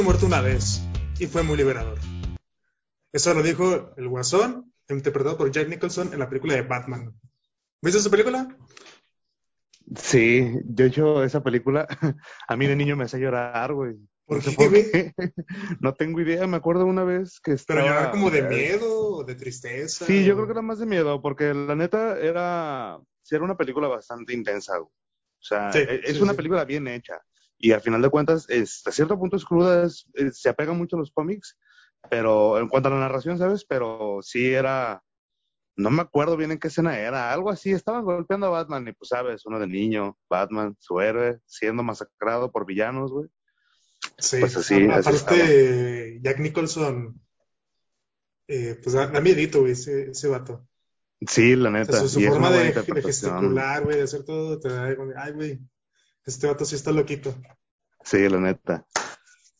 he muerto una vez y fue muy liberador. Eso lo dijo el Guasón, interpretado por Jack Nicholson en la película de Batman. ¿Viste esa película? Sí, de hecho, esa película a mí de niño me hacía llorar, güey. ¿Por qué, güey? qué. No tengo idea, me acuerdo una vez que Pero estaba... llorar como de miedo o de tristeza. Sí, yo creo que era más de miedo, porque la neta era, sí era una película bastante intensa, güey. O sea, Sí, e- es sí, una película bien hecha. Y al final de cuentas, es, a cierto punto es cruda, es- es- se apega mucho a los cómics, pero en cuanto a la narración, ¿sabes? Pero sí era, no me acuerdo bien en qué escena era, algo así, estaban golpeando a Batman y pues sabes, uno de niño, Batman, su héroe, siendo masacrado por villanos, güey. Sí, Pues así, A- así aparte, Jack Nicholson, eh, pues da, da miedito, güey, ese, ese vato. Sí, la O neta. sea, su, su forma de, gesticular, güey, de hacer todo, te da, ay, güey, este vato sí está loquito. Sí, la neta.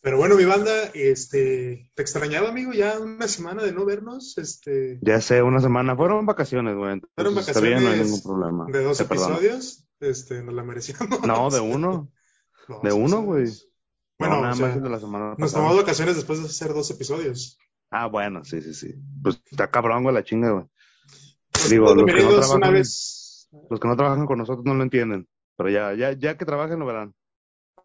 Pero bueno, mi banda, este, te extrañaba, amigo, ya una semana de no vernos, este, Ya sé, una semana. Fueron vacaciones, güey. fueron bien, no hay vacaciones ningún problema. de dos Te perdono. episodios, este, nos la merecíamos. No, de uno. De uno, güey. Bueno, no, nada o sea, más el de la semana nos tomamos vacaciones después de hacer dos episodios. Ah, bueno, sí, sí, sí. Pues está cabrón, güey, la chinga, güey. Los Digo, dos los que no trabajan- vez. Los que no trabajan con nosotros no lo entienden. Pero ya, ya, ya que trabajen lo verán.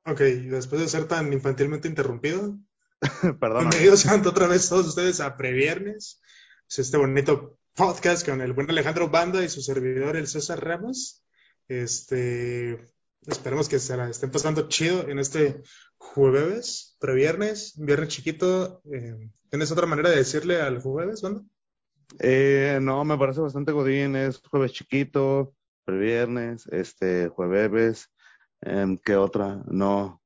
Ok, después de ser tan infantilmente interrumpido, Perdón. bienvenidos otra vez todos ustedes a Previernes, es este bonito podcast con el buen Alejandro Banda y su servidor, el César Ramos. Este, esperemos que se la estén pasando chido en este jueves, previernes, viernes chiquito. eh, ¿Tienes otra manera de decirle al jueves, Banda? Eh, no, me parece bastante godín. Es jueves chiquito, previernes, este, jueves. em, ¿Qué otra? No.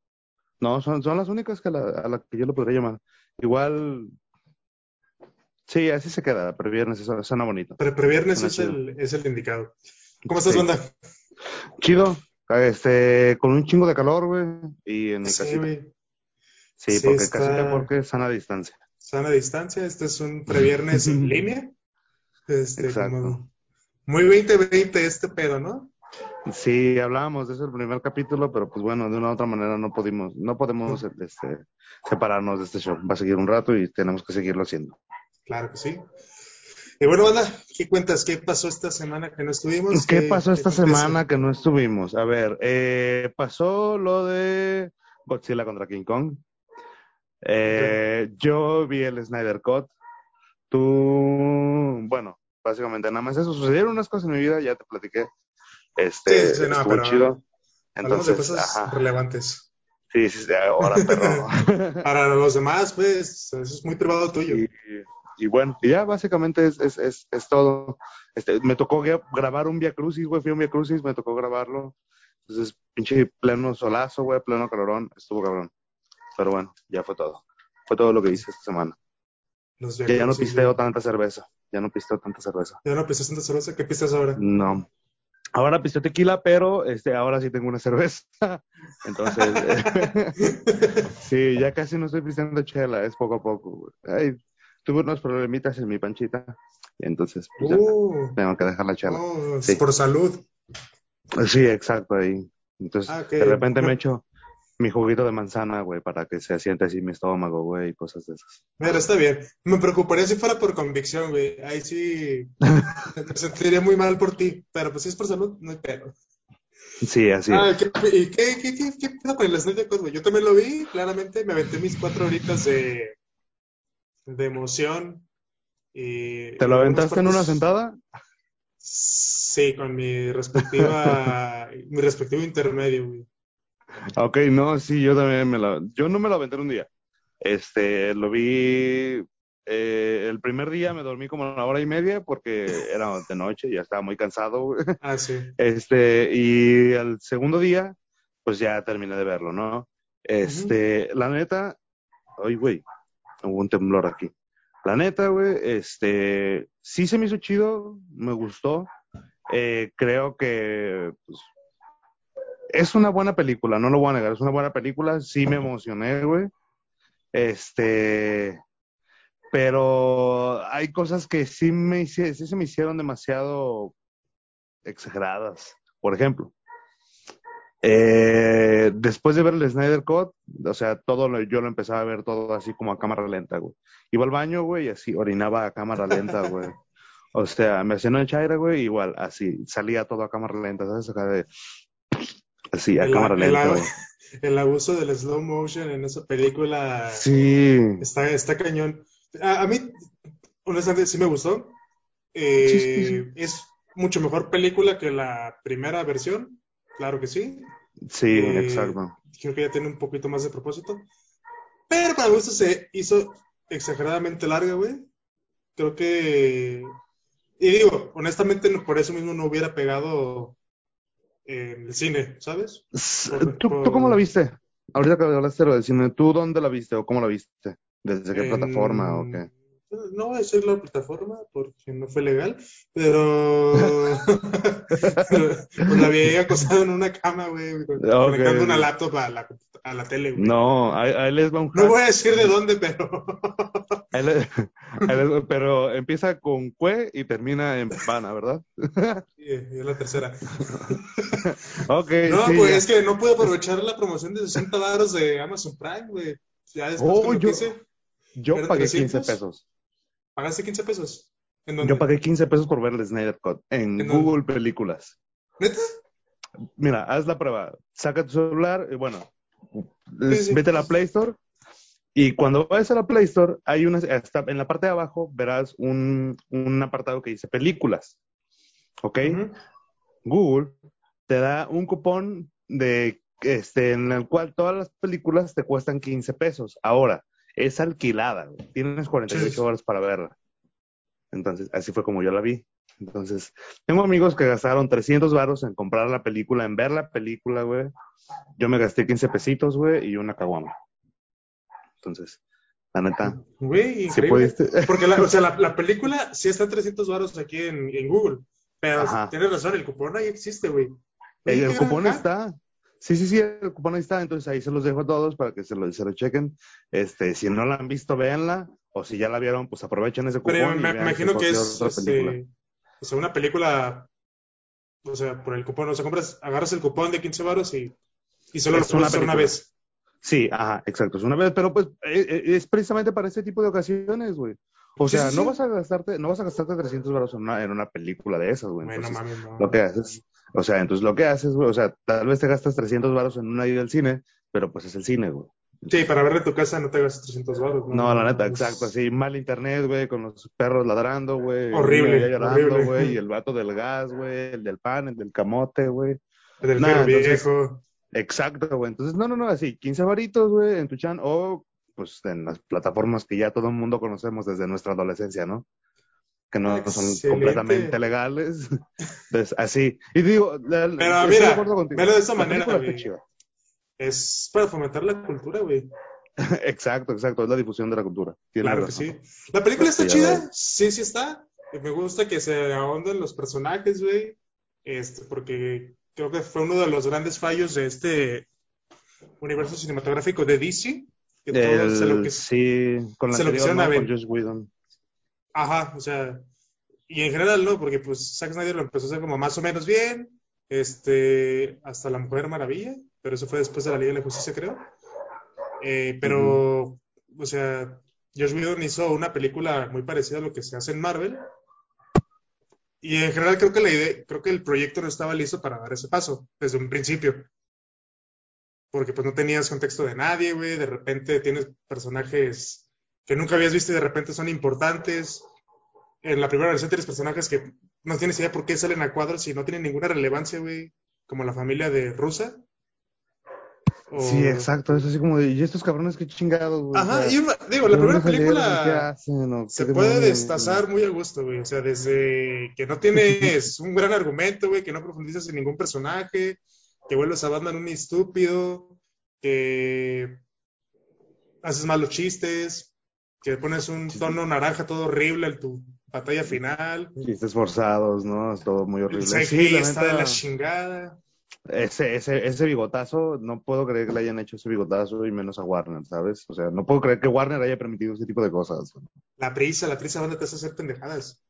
No, son, son las únicas que a la, a la que yo lo podría llamar. Igual. Sí, así se queda. Previernes, eso suena bonito. Pre previernes es chido. el, es el indicado. ¿Cómo estás, Sí. Banda? Chido. Este, con un chingo de calor, güey. Y en mi Sí, casita. Sí, Sí, porque está- casita porque sana distancia. sana distancia. Este es un previernes en línea. Este, Exacto. como muy 2020 este pedo, ¿no? Sí, hablábamos de eso el primer capítulo, pero pues bueno, de una u otra manera no pudimos, no podemos este, separarnos de este show. Va a seguir un rato y tenemos que seguirlo haciendo. Claro que sí. Y bueno, banda, ¿qué cuentas? ¿Qué pasó esta semana que no estuvimos? ¿Qué pasó esta semana que no estuvimos? A ver, eh, pasó lo de Godzilla contra King Kong. Eh, yo vi el Snyder Cut. Tú, bueno, básicamente nada más eso. Sucedieron unas cosas en mi vida, ya te platiqué. Este, Sí, sí, no, pero chido. Hablamos de Entonces, cosas ajá. relevantes. Sí, sí, sí, ahora perro. Para los demás, pues, eso es muy privado tuyo. Y, y bueno, y ya básicamente es, es, es, es todo. Este, me tocó gra- grabar un Via Crucis, güey, fui a un Via Crucis, me tocó grabarlo. Entonces, pinche pleno solazo, güey, pleno calorón, estuvo cabrón. Pero bueno, ya fue todo. Fue todo lo que hice esta semana. Los Ya, no pisteo tanta cerveza, ya no pisteo tanta cerveza. Ya no pistas tanta cerveza. ¿Qué pistas ahora? No. Ahora pisteo tequila, pero este, ahora sí tengo una cerveza. Entonces, sí, ya casi no estoy pisteando chela, es poco a poco. Ay, tuve unos problemitas en mi panchita, entonces pues, Uh, tengo que dejar la chela. oh, Sí. Por salud. Sí, exacto, ahí. Entonces, Ah, de repente me echo mi juguito de manzana, güey, para que se asiente así mi estómago, güey, y cosas de esas. Mira, está bien. Me preocuparía si fuera por convicción, güey. Ahí sí me sentiría muy mal por ti. Pero pues si es por salud, no hay pedo. Sí, así Ah, es. ¿qué, ¿y qué, qué, qué, qué pedo con el Snyder Cut, güey? Yo también lo vi, claramente. Me aventé mis cuatro horitas de, de emoción. Y, ¿Te lo aventaste en una sentada? Sí, con mi respectiva, mi respectivo intermedio, güey. Ok, no, sí, yo también me lo... Yo no me lo aventé en un día. Este, lo vi... eh, el primer día me dormí como una hora y media porque era de noche, ya estaba muy cansado. Ah, sí. Este, y el segundo día, pues ya terminé de verlo, ¿no? Este, la neta, ay, güey, hubo un temblor aquí. La neta, güey, este, sí se me hizo chido, me gustó. Eh, creo que pues, es una buena película, no lo voy a negar, es una buena película, sí me emocioné, güey. Este, pero hay cosas que sí me sí se me hicieron demasiado exageradas. Por ejemplo, Eh, después de ver el Snyder Cut, o sea, todo lo, yo lo empezaba a ver todo así como a cámara lenta, güey. Iba al baño, güey, y así orinaba a cámara lenta, güey. O sea, me hacía una chaira, güey, igual, así, salía todo a cámara lenta, ¿sabes? Acá de, así, a El, cámara el, lenta, güey. el abuso del slow motion en esa película Sí, está, está cañón. A, a mí, honestamente, sí me gustó. sí, sí, sí. Eh, es mucho mejor película que la primera versión, claro que sí. Sí, Eh, exacto. creo que ya tiene un poquito más de propósito. Pero para gusto se hizo exageradamente larga, güey. Creo que. Y digo, honestamente, por eso mismo no hubiera pegado en el cine, ¿sabes? Por, ¿Tú, tú cómo la viste? Ahorita que hablaste de lo del cine, ¿tú dónde la viste o cómo la viste? ¿Desde qué en- plataforma o qué? No voy a decir la plataforma porque no fue legal, pero pues la había acostado en una cama, güey, conectando una laptop a la, a la tele, güey. No, ahí, ahí les va un No voy a decir de dónde, pero Ahí les pero empieza con cue y termina en pana, ¿verdad? Sí, es la tercera. Ok, No, sí, pues ya. es que no pude aprovechar la promoción de 60 baros de Amazon Prime, güey. Ya después Oh, que yo- Yo ¿Eran pagué 300? 15 pesos. Pagaste 15 pesos. ¿En dónde? Yo pagué 15 pesos por ver el Snyder Cut en ¿En dónde? Google Películas. ¿Neta? Mira, haz la prueba. Saca tu celular, y bueno, Sí, sí. vete a la Play Store y cuando vayas a la Play Store, hay una, en la parte de abajo verás un, un apartado que dice películas. ¿Ok? Google te da un cupón de este en el cual todas las películas te cuestan 15 pesos. Ahora, es alquilada, tienes 48 Sí. horas para verla. Entonces, así fue como yo la vi. Entonces, tengo amigos que gastaron 300 varos en comprar la película, en ver la película, güey. Yo me gasté 15 pesitos, güey, y una caguama. Entonces, la neta, Güey, increíble. pudiste. Porque la, o sea, la, la película sí está a 300 baros aquí en, en Google. Pero Ajá. tienes razón, el cupón ahí existe, güey. El, cupón está. Sí, sí, sí, el cupón ahí está. Entonces ahí se los dejo a todos para que se lo, se lo chequen. Este, si no la han visto, véanla. O si ya la vieron, pues aprovechen ese cupón. Pero y me, imagino que es este, o sea, una película, o sea, por el cupón, o sea, compras, agarras el cupón de 15 varos y, y solo lo Es puedes una vez. Sí, ajá, exacto. Es una vez, pero pues eh, eh, es precisamente para ese tipo de ocasiones, güey. O Sí, sea, sí, no vas a gastarte, no vas a gastarte 300 baros en una, en una película de esas, güey. Bueno, Entonces, mames, no. lo que haces, o sea, entonces lo que haces, güey, o sea, tal vez te gastas 300 baros en una ida al cine, pero pues es el cine, güey. Sí, para verla en tu casa no te gastas 300 baros. No, la neta, es exacto, así, mal internet, güey, con los perros ladrando, güey. el Horrible, llorando, horrible. güey, y el vato del gas, güey, el del pan, el del camote, güey. Del Nah, perro entonces- viejo. Exacto, güey. Entonces, no, no, no, así, 15 varitos, güey, en tu chan, o pues en las plataformas que ya todo el mundo conocemos desde nuestra adolescencia, ¿no? Que no son Excelente. completamente legales. Entonces, así. Y digo, la- Pero estoy de mira, acuerdo contigo. velo de esa La manera, güey. Es para fomentar la cultura, güey. Exacto, exacto, es la difusión de la cultura. Claro que sí. La película está Sí, ya chida, sí, sí está. Me gusta que se ahonden los personajes, güey. Este, porque creo que fue uno de los grandes fallos de este universo cinematográfico de DC. Que todo El- se lo que sí, con la se lo anterior, quisieron ¿no? a ver. Con Josh Whedon. Ajá, o sea, y en general no, porque pues Zack Snyder lo empezó a hacer como más o menos bien, este, hasta La Mujer Maravilla, pero eso fue después de la Liga de la Justicia, creo. Eh, pero, o sea, Josh Whedon hizo una película muy parecida a lo que se hace en Marvel. Y en general creo que la idea, creo que el proyecto no estaba listo para dar ese paso desde un principio. Porque pues no tenías contexto de nadie, güey, de repente tienes personajes que nunca habías visto y de repente son importantes. En la primera versión tienes personajes que no tienes idea por qué salen a cuadros y no tienen ninguna relevancia, güey, como la familia de Rusa. O- Sí, exacto, es así como de, ¿y estos cabrones qué chingados, güey? Ajá, y una- digo, la ¿de primera película se puede demonios? destazar muy a gusto, güey. O sea, desde que no tienes un gran argumento, güey, que no profundizas en ningún personaje, que vuelves a Batman un estúpido, que haces malos chistes, que pones un tono naranja todo horrible en tu batalla final. Chistes forzados, ¿no? Es todo muy horrible. El Sí, la está de la chingada. ese, ese, ese bigotazo, no puedo creer que le hayan hecho ese bigotazo y menos a Warner, ¿sabes? O sea, no puedo creer que Warner haya permitido ese tipo de cosas, La prisa, la prisa, ¿dónde te hace hacer pendejadas?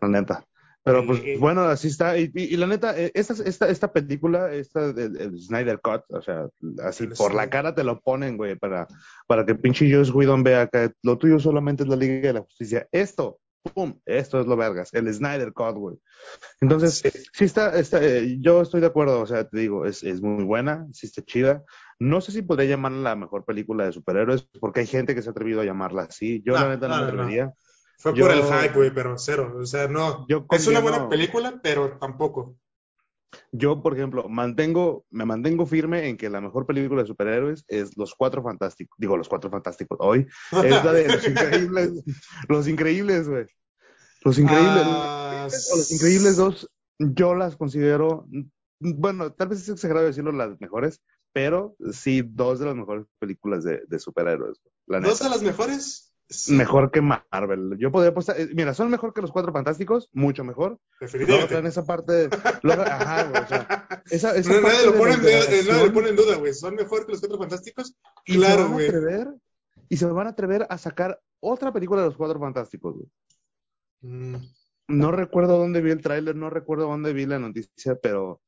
la neta. Pero pues Eh, eh. bueno, así está. Y, y- y la neta, eh, esta, esta, esta película, esta el, el Snyder Cut, o sea, así por la cara te lo ponen, güey, para, para que pinche Joss Whedon vea que lo tuyo solamente es la Liga de la Justicia. Esto, pum, esto es lo vergas, el Snyder Cut, güey. Entonces, Sí. sí está, está eh, yo estoy de acuerdo, o sea, te digo, es, es muy buena, sí está chida. No sé si podría llamarla la mejor película de superhéroes, porque hay gente que se ha atrevido a llamarla así. Yo, No, la neta, no, no, me no. atrevería. Fue Yo- por el hype, güey, pero cero. O sea, no. Yo Es una buena película, pero tampoco. Yo, por ejemplo, mantengo, me mantengo firme en que la mejor película de superhéroes es Los Cuatro Fantásticos. Digo, Los Cuatro Fantásticos. Hoy es la de Los Increíbles. Los Increíbles, güey. Los Increíbles. Ah, Los Increíbles dos, yo las considero, bueno, tal vez es exagerado decirlo las mejores, pero sí, dos de las mejores películas de, de superhéroes. La Dos de las mejores. Sí, Mejor que Marvel. Yo podría apostar, eh, mira, son mejor que los Cuatro Fantásticos, mucho mejor. Definitivamente. en esa parte, ajá, güey, o sea, esa, esa No, parte nadie, lo de pone la en, duda- nadie lo interacción- pone en duda, güey. ¿Son mejor que los Cuatro Fantásticos? y se Claro, van a güey. atrever y se van a atrever a sacar otra película de los Cuatro Fantásticos. güey. Mm, No recuerdo dónde vi el tráiler, no recuerdo dónde vi la noticia, pero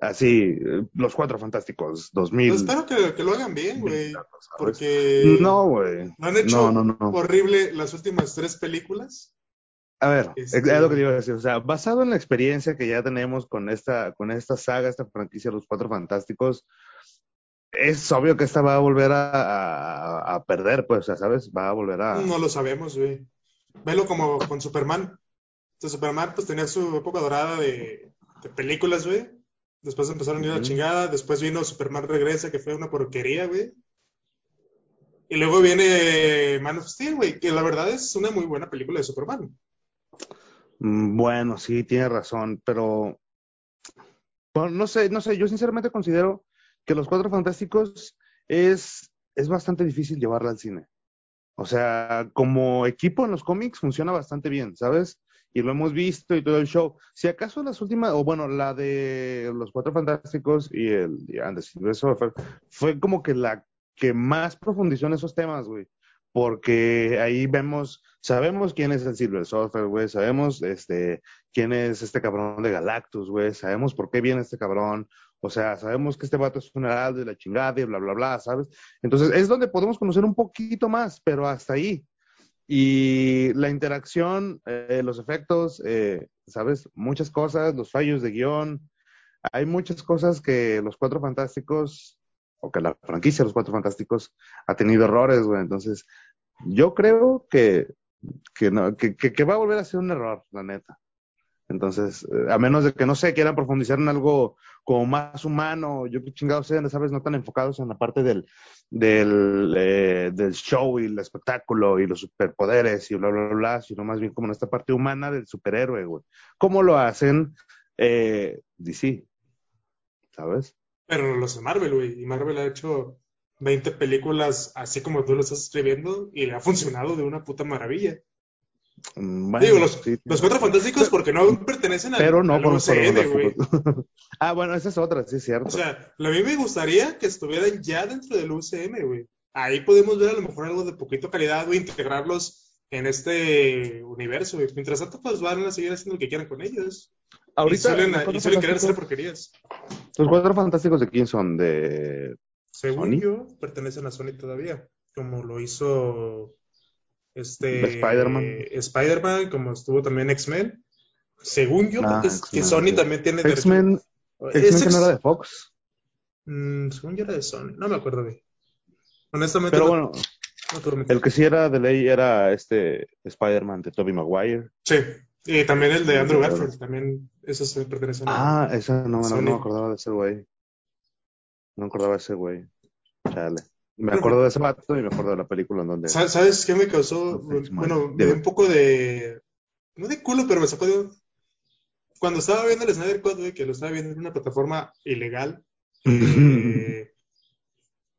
así, los Cuatro Fantásticos, 2000. yo espero que, que lo hagan bien, güey. Porque No, güey. lo han hecho No, no, no. horrible las últimas tres películas. A ver, Este- es lo que te iba a decir. O sea, basado en la experiencia que ya tenemos con esta, con esta saga, esta franquicia, Los Cuatro Fantásticos, es obvio que esta va a volver a, a- a perder, pues, o sea, ¿sabes? Va a volver a. No lo sabemos, güey. Velo como con Superman. Entonces, Superman, pues tenía su época dorada de, de películas, güey. Después empezaron a ir a la chingada. Después vino Superman Regresa, que fue una porquería, güey. Y luego viene Man of Steel, güey, que la verdad es una muy buena película de Superman. Mm, Bueno, sí, tiene razón, pero bueno, no sé, no sé, yo sinceramente considero que Los Cuatro Fantásticos es, es bastante difícil llevarla al cine. O sea, como equipo en los cómics funciona bastante bien, ¿sabes? Y lo hemos visto y todo el show. Si acaso las últimas, o bueno, la de Los Cuatro Fantásticos y el y And the Silver fue como que la que más profundizó en esos temas, güey. Porque ahí vemos, sabemos quién es el Silver Surfer, güey, sabemos este, quién es este cabrón de Galactus, güey, sabemos por qué viene este cabrón, o sea, sabemos que este vato es un heraldo y la chingada y bla, bla, bla, ¿sabes? Entonces es donde podemos conocer un poquito más, pero hasta ahí. Y la interacción, eh, los efectos, eh, ¿sabes? Muchas cosas, los fallos de guion, hay muchas cosas que los Cuatro Fantásticos, o que la franquicia de los Cuatro Fantásticos ha tenido errores, güey. Entonces, yo creo que, que, no, que, que, que va a volver a ser un error, la neta. Entonces, eh, a menos de que no sé, quieran profundizar en algo como más humano, yo qué chingados sean, ¿sabes? No tan enfocados en la parte del, del, eh, del show y el espectáculo y los superpoderes y bla, bla, bla, sino más bien como en esta parte humana del superhéroe, güey. ¿Cómo lo hacen eh, DC? ¿Sabes? Pero los de Marvel, güey. Y Marvel ha hecho 20 películas así como tú lo estás escribiendo y le ha funcionado de una puta maravilla. Mm, Bueno, Digo, los, sí, los Cuatro Fantásticos porque no pertenecen al, pero no al UCM, güey. Ah, bueno, esa es otra, sí es cierto. O sea, a mí me gustaría que estuvieran ya dentro del UCM, güey. Ahí podemos ver a lo mejor algo de poquito calidad, güey, integrarlos en este universo, güey. Mientras tanto, pues van a seguir haciendo lo que quieran con ellos. Ahorita, y suelen, y suelen querer hacer porquerías. ¿Los cuatro fantásticos de quién son? De. Según ¿Sony? yo, pertenecen a Sony todavía, como lo hizo este ¿De Spider-Man? Spider-Man, como estuvo también X-Men. Según yo, Ah, porque es que Sony también tiene X-Men, X-Men no era de Fox. Mm, según yo era de Sony, no me acuerdo bien. Honestamente, Pero no- bueno, no el que sí era de ley era este Spider-Man de Tobey Maguire. Sí, y también el de Andrew. Garfield, también esos se pertenecen a... Ah, esa no, no, no me acordaba de ese güey. No me acordaba de ese güey. Chale. Me acuerdo de ese vato y me acuerdo de la película en donde. ¿Sabes qué me causó? Bueno, dio un poco de... No de culo, pero me sacó de... Cuando estaba viendo el Snyder güey, que lo estaba viendo en una plataforma ilegal, eh,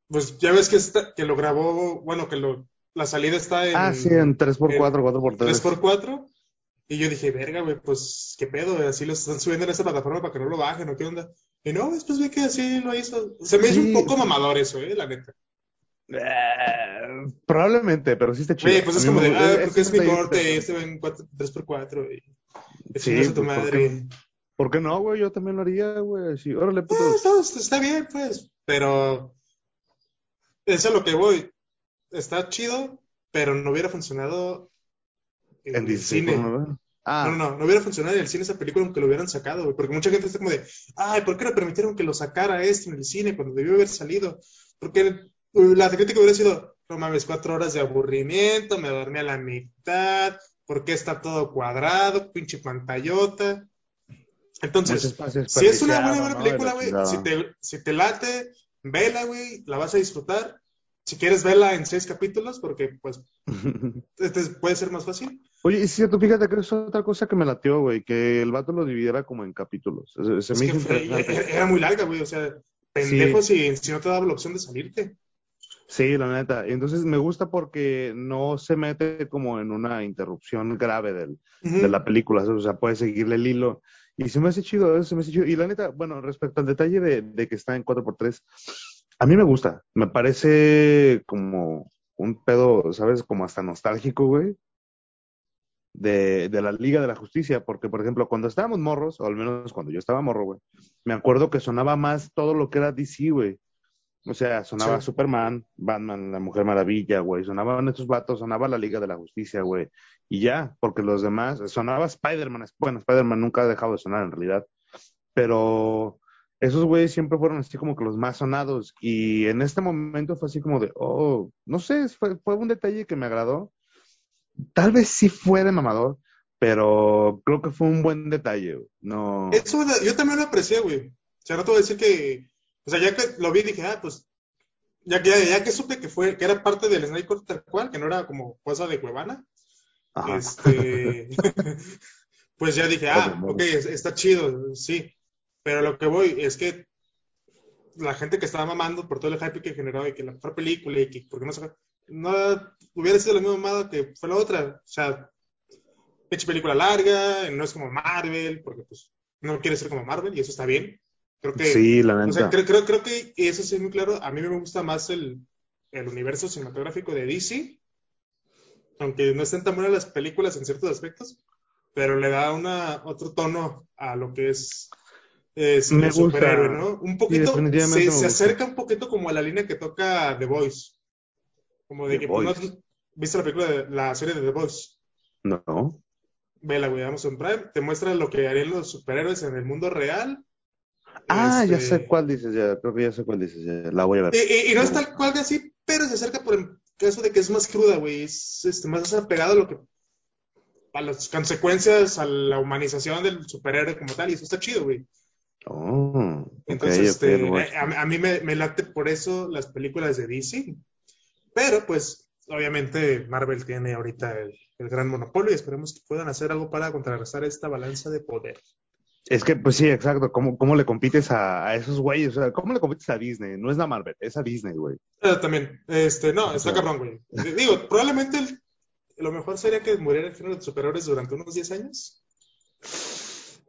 pues ya ves que, está- que lo grabó, bueno, que lo, la salida está en... ah, sí, en 3x4, en 4x3. 3x4. Y yo dije, verga, güey, pues, ¿qué pedo? Así lo están subiendo en esta plataforma para que no lo bajen, ¿o qué onda? Y no, después vi que así lo hizo. Se me hizo un poco mamador eso, eh, la neta. Eh, probablemente, pero sí está chido. Oye, pues es como de, ah, porque es mi corte, este va en 3x4 y Sí, a tu pues, ¿por madre. ¿Por qué no, güey? Yo también lo haría, güey. Así, órale, puto. está, está bien, pues, pero eso es a lo que voy. Está chido, pero no hubiera funcionado en, En el 16 cine. Ah, No, no, no, no hubiera funcionado en el cine esa película aunque lo hubieran sacado, güey, porque mucha gente está como de, ay, ¿por qué no permitieron que lo sacara esto en el cine cuando debió haber salido? Porque la crítica hubiera sido, no mames, cuatro horas de aburrimiento, me dormí a la mitad, ¿por qué está todo cuadrado? Pinche pantallota. Entonces, espacio si es una buena, buena película, güey, si te, si te late, vela, güey, la vas a disfrutar. Si quieres verla en seis capítulos, porque pues este puede ser más fácil. Oye, y si tú fíjate que es otra cosa que me latió, güey, que el vato lo dividiera como en capítulos. Se, se Es me que hizo fue- interesante. era muy larga, güey, o sea, pendejo si, si no te daba la opción de salirte. Sí, la neta. Entonces me gusta porque no se mete como en una interrupción grave del, de la película, o sea, puede seguirle el hilo. Y se me hace chido, eso se me hace chido. Y la neta, bueno, respecto al detalle de, de que está en 4x3, a mí me gusta. Me parece como un pedo, ¿sabes? Como hasta nostálgico, güey. De, de la Liga de la Justicia, porque por ejemplo, cuando estábamos morros, o al menos cuando yo estaba morro, güey, me acuerdo que sonaba más todo lo que era DC, güey. O sea, sonaba Sí. Superman, Batman, la Mujer Maravilla, güey. Sonaban estos vatos, sonaba la Liga de la Justicia, güey. Y ya, porque los demás, sonaba Spider-Man. Bueno, Spider-Man nunca ha dejado de sonar en realidad. Pero esos güeyes siempre fueron así como que los más sonados. Y en este momento fue así como de, oh, no sé, fue, fue un detalle que me agradó. Tal vez sí fue de mamador, pero creo que fue un buen detalle. No. Eso yo también lo aprecié, güey. O sea, no te voy a decir que, o sea, ya que lo vi dije, ah, pues, ya que, ya que supe que fue, que era parte del Snyder Cut tal cual, que no era como cosa de Cuevana, Ajá. este, pues ya dije, ah, ok, es- está chido, sí. Pero lo que voy es que la gente que estaba mamando por todo el hype que generó y que la mejor película y que, porque no sé, no hubiera sido la misma mamada que fue la otra. O sea, pinche película larga, no es como Marvel, porque pues no quiere ser como Marvel y eso está bien. Creo que, Sí, la o neta. sea, creo, creo, creo que eso sí es muy claro. A mí me gusta más el, el universo cinematográfico de DC, aunque no estén tan buenas las películas en ciertos aspectos, pero le da una, otro tono a lo que es eh, cine Me gusta. superhéroe, ¿no? Un poquito, se, se acerca un poquito como a la línea que toca The Voice. Como de The que, pues, no- ¿viste la película de la serie de The Voice? No. Vela, güey, Amazon Prime, te muestra lo que harían los superhéroes en el mundo real. Ah, ya Este, sé cuál dices, ya, creo que ya sé cuál dices, ya, la voy a ver. Y, y- y no es tal cual de así, pero se acerca por el caso de que es más cruda, güey. Es este, más apegado a lo que. a las consecuencias, a la humanización del superhéroe como tal, y eso está chido, güey. Oh, Entonces, este, eh, a, a mí me, me late por eso las películas de DC. Pero, pues, obviamente, Marvel tiene ahorita el, el gran monopolio y esperemos que puedan hacer algo para contrarrestar esta balanza de poder. Es que, pues sí, exacto. ¿Cómo, cómo le compites a, a esos güeyes? O sea, ¿cómo le compites a Disney? No es la Marvel, es a Disney, güey. Eh, también, este, no, está cabrón, güey. D- Digo, probablemente el- lo mejor sería que muriera el género de superhéroes durante unos 10 años.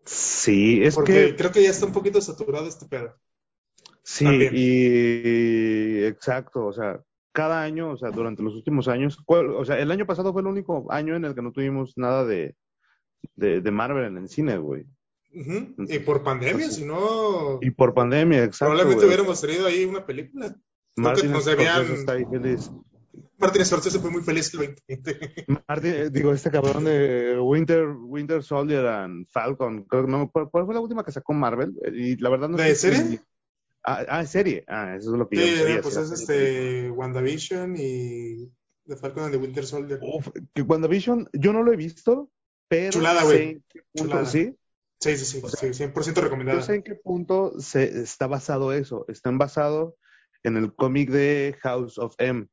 Sí, es Porque que creo que ya está un poquito saturado este pedo. sí, también. y exacto, o sea, cada año, o sea, durante los últimos años, ¿cuál- o sea, el año pasado fue el único año en el que no tuvimos nada de, de, de Marvel en el cine, güey. Y por pandemia, Pues si no, Y por pandemia, exacto. probablemente hubiéramos tenido ahí una película. Martin nos Scorsese debían. está ahí feliz. Martin Scorsese fue muy feliz el 2020. Martin, eh, digo, este cabrón de Winter, Winter Soldier and Falcon, creo que no, ¿cuál, fue la última que sacó Marvel? Y la verdad no ¿De sé si- serie? Ah, ah, serie. Ah, eso es lo que yo Sí, no sabía. pues es este WandaVision y The Falcon and the Winter Soldier. Uf, que WandaVision, yo no lo he visto, pero Chulada, güey. sí. Sí, sí, sí, O sea, sí, 100% recomendada. Yo sé en qué punto se está basado eso. Está basado en el cómic de House of M.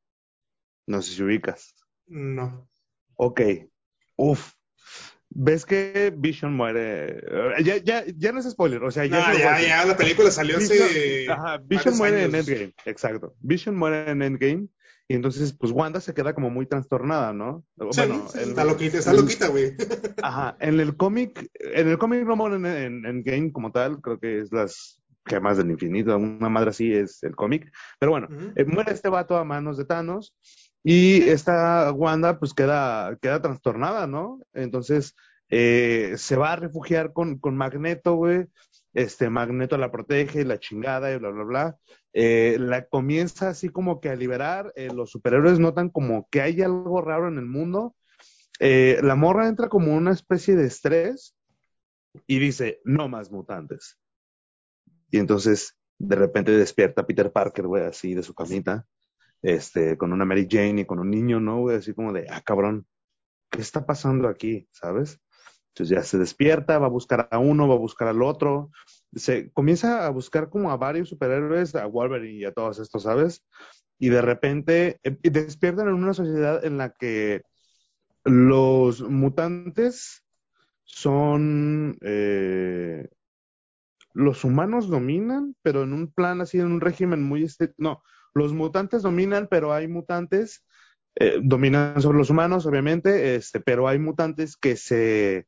No sé si ubicas. No. Ok. Uf. ¿Ves que Vision muere? Ya, ya, ya no es spoiler, o sea, ya, No, ya, ya, la película salió hace. Vision, ajá, Vision muere en. Endgame, exacto. Vision muere en Endgame y entonces, pues Wanda se queda como muy trastornada, ¿no? Sí, bueno, sí, el- está loquita, está el- loquita, güey. Ajá, en el cómic, en el cómic no en, en Endgame como tal, creo que es las gemas del infinito, una madre así es el cómic. Pero bueno, eh, muere este vato a manos de Thanos y esta Wanda pues queda, queda trastornada, ¿no? Entonces eh, se va a refugiar con, con Magneto, güey. Este Magneto la protege, la chingada y bla, bla, bla. Eh, la comienza así como que a liberar. los superhéroes notan como que hay algo raro en el mundo. la morra entra como una especie de estrés y dice, no más mutantes. Y entonces de repente despierta Peter Parker, güey, así de su camita, este, con una Mary Jane y con un niño, ¿no? Güey, así como de, ah, cabrón, ¿qué está pasando aquí? ¿Sabes? Entonces ya se despierta, va a buscar a uno, va a buscar al otro, se comienza a buscar como a varios superhéroes, a Wolverine y a todos estos, ¿sabes? Y de repente eh, despiertan en una sociedad en la que los mutantes son eh, los humanos dominan, pero en un plan así, en un régimen muy este, no, los mutantes dominan, pero hay mutantes, eh, dominan sobre los humanos, obviamente, este, pero hay mutantes que se,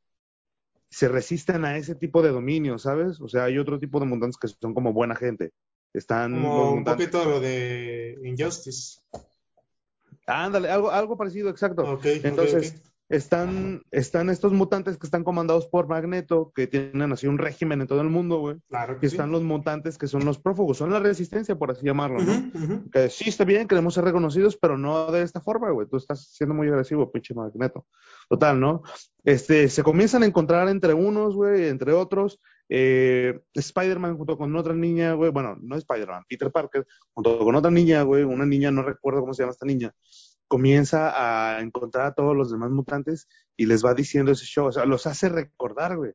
se resisten a ese tipo de dominio, ¿sabes? O sea, hay otro tipo de mutantes que son como buena gente. Están como un poquito lo de Injustice. Ándale, algo, algo parecido, exacto. Entonces, están, están estos mutantes que están comandados por Magneto, que tienen así un régimen en todo el mundo, güey. Claro que están los mutantes que son los prófugos, son la resistencia, por así llamarlo, ¿no? Que sí está bien, queremos ser reconocidos, pero no de esta forma, güey. Tú estás siendo muy agresivo, pinche Magneto. Total, ¿no? Este, se comienzan a encontrar entre unos, güey, entre otros. Eh, Spider-Man junto con otra niña, güey, bueno, no Spider-Man, Peter Parker, junto con otra niña, güey, una niña, no recuerdo cómo se llama esta niña, comienza a encontrar a todos los demás mutantes y les va diciendo ese show, o sea, los hace recordar, güey.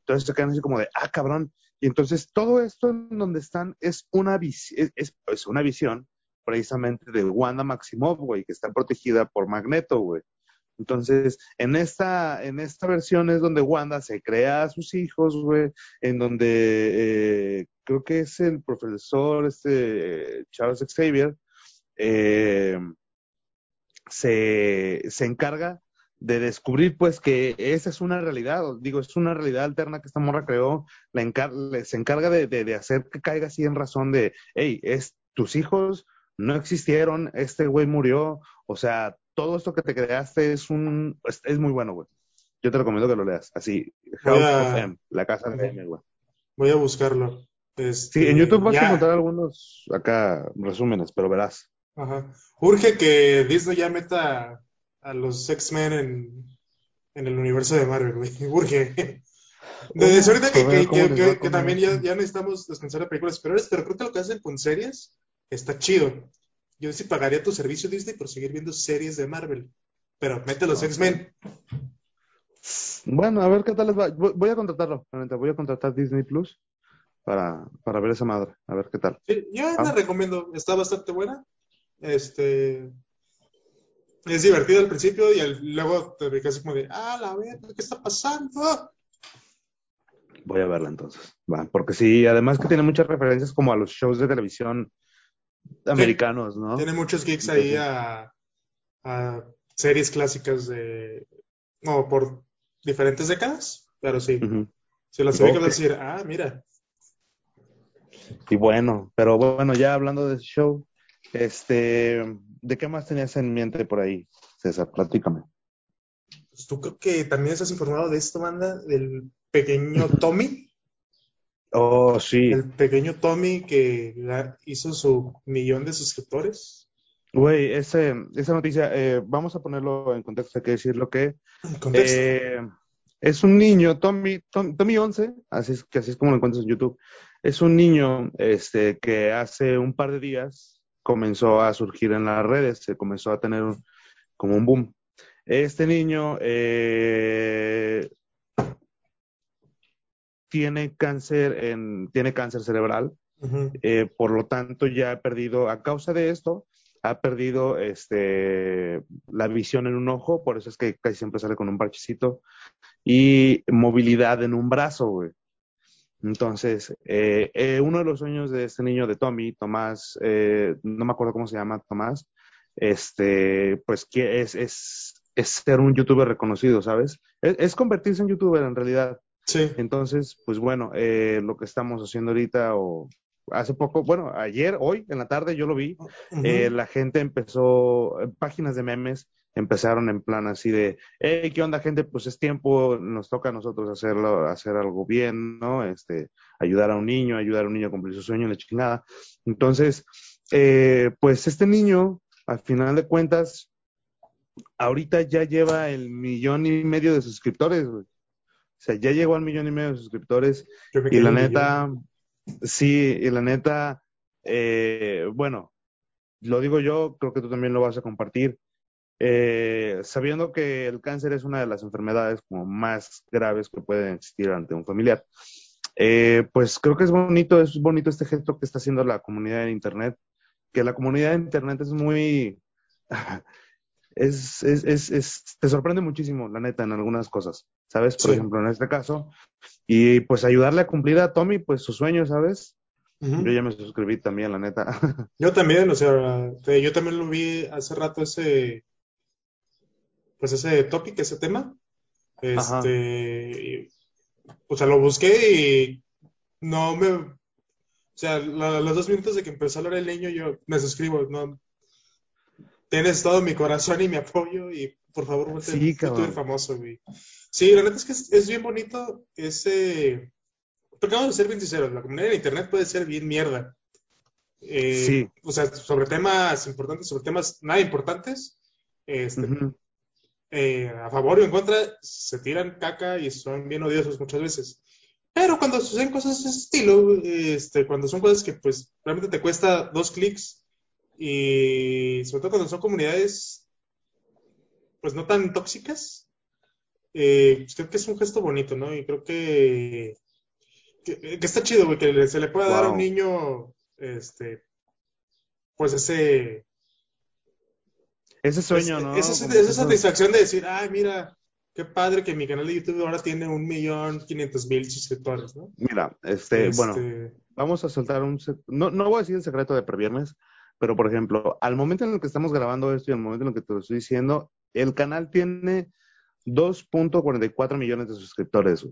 Entonces se quedan así como de, ah, cabrón. Y entonces todo esto en donde están es una, es, es, una visión precisamente de Wanda Maximoff, güey, que está protegida por Magneto, güey. Entonces, en esta, en esta versión es donde Wanda se crea a sus hijos, güey, en donde eh, creo que es el profesor, este, Charles Xavier, eh, se, se encarga de descubrir pues que esa es una realidad, digo, es una realidad alterna que esta morra creó, se encarga de, de, hacer que caiga así en razón de, hey, es, tus hijos no existieron, este güey murió, o sea, todo esto que te creaste es un, es, muy bueno, güey. Yo te recomiendo que lo leas, así, House of M, la casa de M, güey. Voy a buscarlo. sí, en YouTube vas a encontrar algunos acá resúmenes, pero verás. Ajá. Urge que Disney ya meta a los X-Men en, en, el universo de Marvel, güey. Urge. Desde ahorita que, que, también ya, ya, necesitamos descansar de películas pero creo que lo que hacen con series está chido. Yo sí pagaría tu servicio Disney por seguir viendo series de Marvel. Pero mete a los X-Men. Bueno, a ver qué tal les va. Voy a contratarlo, voy a contratar Disney Plus para, para ver esa madre, a ver qué tal. Sí, yo la recomiendo, está bastante buena. Este. Es divertido al principio y luego te así como de, ah, la verga, ¿qué está pasando? Voy a verla entonces. Va, porque sí, además que tiene muchas referencias como a los shows de televisión americanos, ¿no? Tiene muchos geeks ahí a, a, series clásicas de. No, por diferentes décadas, pero sí. Si las okay. decir, ah, mira. Y bueno, pero bueno, ya hablando de ese show, este, ¿de qué más tenías en mente por ahí, César? Platícame. Pues tú creo que también estás informado de esta banda, del pequeño Tommy. Oh, sí. El pequeño Tommy que hizo su millón de suscriptores. Güey, esa noticia, eh, vamos a ponerlo en contexto, hay que decirlo que eh, es un niño, Tommy, Tommy 11, así es, que así es como lo encuentras en YouTube, es un niño este, que hace un par de días comenzó a surgir en las redes, se comenzó a tener como un boom. Este niño eh, tiene cáncer en, tiene cáncer cerebral, eh, por lo tanto ya ha perdido, a causa de esto, ha perdido este, la visión en un ojo, por eso es que casi siempre sale con un parchecito, y movilidad en un brazo, güey. Entonces, eh, eh, uno de los sueños de este niño de Tommy, Tomás, eh, no me acuerdo cómo se llama Tomás, este, pues que es, es, es ser un youtuber reconocido, ¿sabes? Es, convertirse en youtuber en realidad. Sí. Entonces, pues bueno, eh, lo que estamos haciendo ahorita o hace poco, bueno, ayer, hoy, en la tarde yo lo vi, eh, la gente empezó, páginas de memes empezaron en plan así de, hey, ¿qué onda gente? Pues es tiempo, nos toca a nosotros hacerlo, hacer algo bien, ¿no? Este, ayudar a un niño, ayudar a un niño a cumplir su sueño, la chingada. Entonces, eh, pues este niño, al final de cuentas, ahorita ya lleva el millón y medio de suscriptores, güey. O sea, ya llegó al millón y medio de suscriptores y la neta, millón. sí, y la neta, eh, bueno, lo digo yo, creo que tú también lo vas a compartir. Eh, sabiendo que el cáncer es una de las enfermedades como más graves que pueden existir ante un familiar, eh, pues creo que es bonito, es bonito este gesto que está haciendo la comunidad en Internet, que la comunidad en Internet es muy, es, es, es, es- te sorprende muchísimo, la neta, en algunas cosas, ¿sabes? Por Sí. ejemplo, en este caso, y pues ayudarle a cumplir a Tommy, pues su sueño, ¿sabes? Yo ya me suscribí también, la neta. Yo también, o sea, yo también lo vi hace rato ese, pues ese topic, ese tema. Este, y, o sea, lo busqué y no me, o sea, la- los dos minutos de que empezó a hablar el niño, yo me suscribo, no, tienes todo mi corazón y mi apoyo y por favor, vuelve Sí, youtuber famoso, güey. Sí, la neta es que es, es bien bonito ese, vamos a ser bien sinceros, la comunidad de internet puede ser bien mierda. Eh, Sí. o sea, sobre temas importantes, sobre temas nada importantes, este, Ujú. eh, a favor o en contra, se tiran caca y son bien odiosos muchas veces. Pero cuando suceden cosas de ese estilo, este, cuando son cosas que pues realmente te cuesta dos clics y sobre todo cuando son comunidades pues no tan tóxicas, eh, pues, creo que es un gesto bonito, ¿no? Y creo que, que, que está chido, güey, que se le pueda dar a un niño, este, pues ese, Ese sueño, es- ¿no? esa, esa satisfacción de decir, ay, mira, qué padre que mi canal de YouTube ahora tiene un millón quinientos mil suscriptores, ¿no? Mira, este, bueno, Este, vamos a soltar un... No, no voy a decir el secreto de previernes, pero por ejemplo, al momento en el que estamos grabando esto y al momento en el que te lo estoy diciendo, el canal tiene 2.44 millones de suscriptores.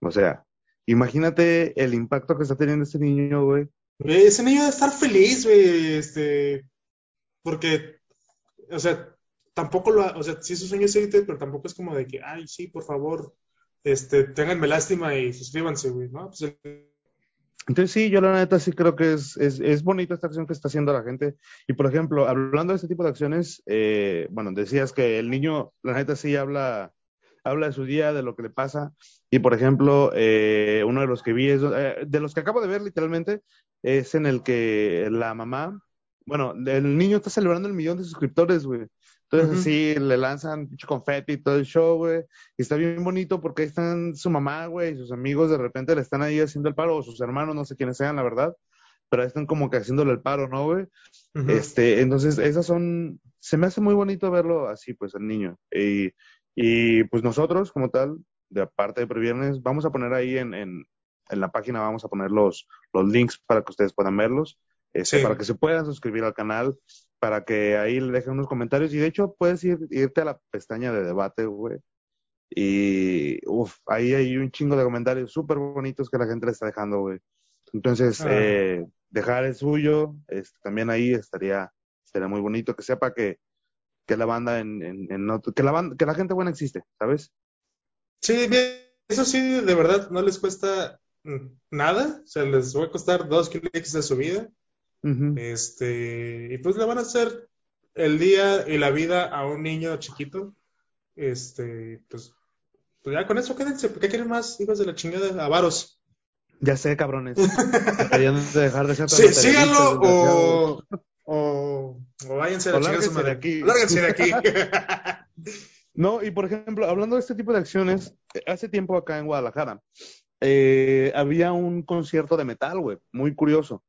O sea, imagínate el impacto que está teniendo este niño, güey. ese niño debe estar feliz, güey, este, porque, o sea, tampoco lo, ha- o sea, sí su sueño es seguirte, pero tampoco es como de que, ay, sí, por favor, este, ténganme lástima y suscríbanse, güey, ¿no? Pues el- Entonces sí, yo la neta sí creo que es, es, es bonita esta acción que está haciendo la gente. Y por ejemplo, hablando de este tipo de acciones, eh, bueno, decías que el niño, la neta sí habla, habla de su día, de lo que le pasa. Y por ejemplo, eh, uno de los que vi es, eh, de los que acabo de ver literalmente, es en el que la mamá, bueno, el niño está celebrando el millón de suscriptores, güey. Entonces Ujú. sí, le lanzan confeti y todo el show, güey. Y está bien bonito porque ahí están su mamá, güey, y sus amigos de repente le están ahí haciendo el paro, o sus hermanos, no sé quiénes sean, la verdad. Pero ahí están como que haciéndole el paro, ¿no, güey? Este, entonces, esas son, se me hace muy bonito verlo así, pues, al niño. Y, y pues nosotros, como tal, de parte de Previernes, vamos a poner ahí en, en, en la página, vamos a poner los, los links para que ustedes puedan verlos, este, Sí. para que se puedan suscribir al canal, para que ahí le dejen unos comentarios. Y de hecho, puedes ir, irte a la pestaña de debate, güey. Y, uff, ahí hay un chingo de comentarios súper bonitos que la gente le está dejando, güey. Entonces, Ah. eh, dejar el suyo, este, también ahí estaría, estaría muy bonito que sepa que, que la banda en, en, en otro- que la banda, que la gente buena existe, ¿sabes? Sí, bien, eso sí, de verdad, no les cuesta mm, nada, o sea, les va a costar dos clics de su vida, Este, y pues le van a hacer el día y la vida a un niño chiquito, este, pues, pues ya con eso quédense, ¿qué quieren más, hijos de la chingada, avaros? Ya sé, cabrones. Deberían de dejar de ser tan Sí, síganlo o, o, o váyanse a la chingada su madre. aquí. Lárguense de aquí. No, y por ejemplo, hablando de este tipo de acciones, hace tiempo acá en Guadalajara, eh, había un concierto de metal, güey, muy curioso.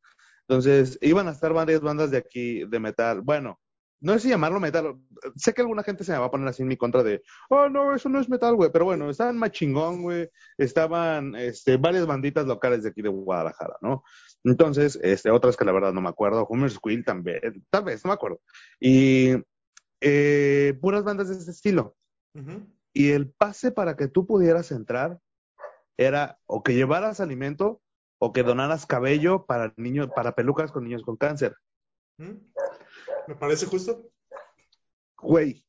Entonces, iban a estar varias bandas de aquí de metal. Bueno, no sé si llamarlo metal. Sé que alguna gente se me va a poner así en mi contra de, oh, no, eso no es metal, güey. Pero bueno, estaban Machingón, güey. Estaban este, varias banditas locales de aquí de Guadalajara, ¿no? Entonces, este, otras que la verdad no me acuerdo. Homer Squill también, tal vez, no me acuerdo. Y eh, puras bandas de ese estilo. Y el pase para que tú pudieras entrar era o que llevaras alimento o que donaras cabello para niños, para pelucas con niños con cáncer. ¿Mm? Me parece justo. Güey,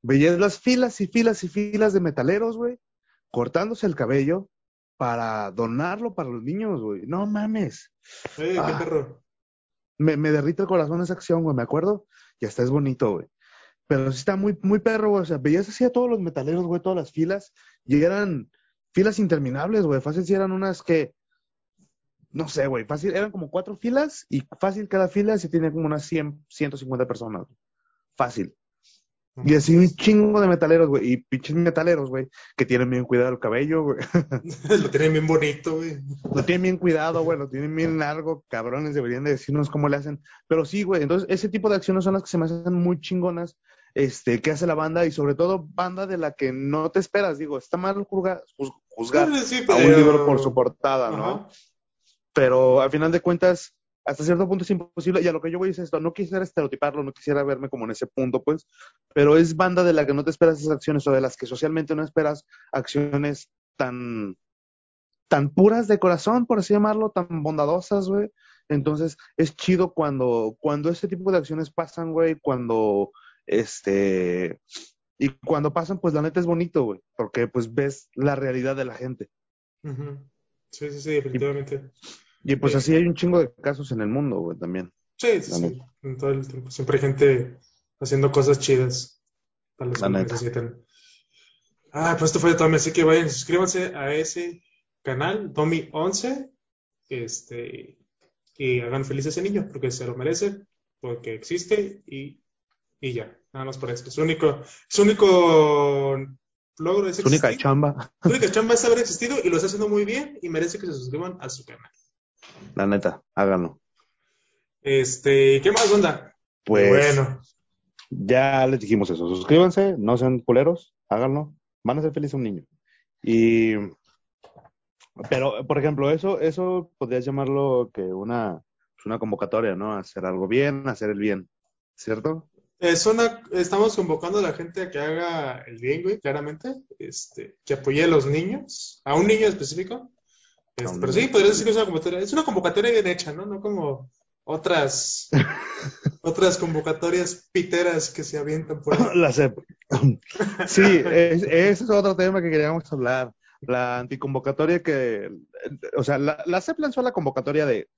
veías las filas y filas y filas de metaleros, güey, cortándose el cabello para donarlo para los niños, güey. No mames. Eh, qué Ah. perro. Me, me derrite el corazón esa acción, güey, me acuerdo. Y hasta es bonito, güey. Pero sí está muy, muy perro, güey. O sea, veías así a todos los metaleros, güey, todas las filas. Y eran filas interminables, güey. Fácil si eran unas que, no sé, güey, fácil, eran como cuatro filas y fácil cada fila se tenía como unas 100, 150 personas. Fácil. Y así un chingo de metaleros, güey. Y pinches metaleros, güey, que tienen bien cuidado el cabello, güey. Lo tienen bien bonito, güey. Lo tienen bien cuidado, güey, lo tienen bien largo, cabrones, deberían de decirnos cómo le hacen. Pero sí, güey, entonces ese tipo de acciones son las que se me hacen muy chingonas, este, que hace la banda y sobre todo banda de la que no te esperas. Digo, está mal juzga- juz- juzgar Sí, a un libro por su portada, ¿no? Pero al final de cuentas, hasta cierto punto es imposible. Y a lo que yo voy es esto, no quisiera estereotiparlo, no quisiera verme como en ese punto, pues, pero es banda de la que no te esperas esas acciones o de las que socialmente no esperas acciones tan, tan puras de corazón, por así llamarlo, tan bondadosas, güey. Entonces, es chido cuando, cuando este tipo de acciones pasan, güey, cuando, este, y cuando pasan, pues la neta es bonito, güey, porque pues ves la realidad de la gente. Sí, sí, sí, definitivamente. Y pues Sí. así hay un chingo de casos en el mundo, güey, también. Sí, sí, sí. En todo el tiempo. Siempre hay gente haciendo cosas chidas para los La que neta. necesitan. Ah, pues esto fue Tommy, así que vayan, suscríbanse a ese canal, Tommy11, este, y hagan feliz a ese niño, porque se lo merece, porque existe y, y ya, nada más por eso. Su único, su único logro es Su única chamba, Su única chamba es haber existido y lo está haciendo muy bien y merece que se suscriban a su canal. La neta, háganlo. Este, ¿qué más, onda? Pues Bueno, ya les dijimos eso. Suscríbanse, no sean culeros, háganlo. Van a ser felices a un niño. Y, pero, por ejemplo, eso, eso podrías llamarlo que una, pues, una convocatoria, ¿no? Hacer algo bien, hacer el bien, ¿cierto? es una, estamos convocando a la gente a que haga el bien, güey, claramente, este, que apoye a los niños, a un niño específico. Pero sí, podría decir que es una convocatoria, es una convocatoria bien hecha, ¿no? No como otras, otras convocatorias piteras que se avientan por ahí. La CEP. Sí, es- ese es otro tema que queríamos hablar. La anticonvocatoria que, o sea, la, la CEP lanzó la convocatoria de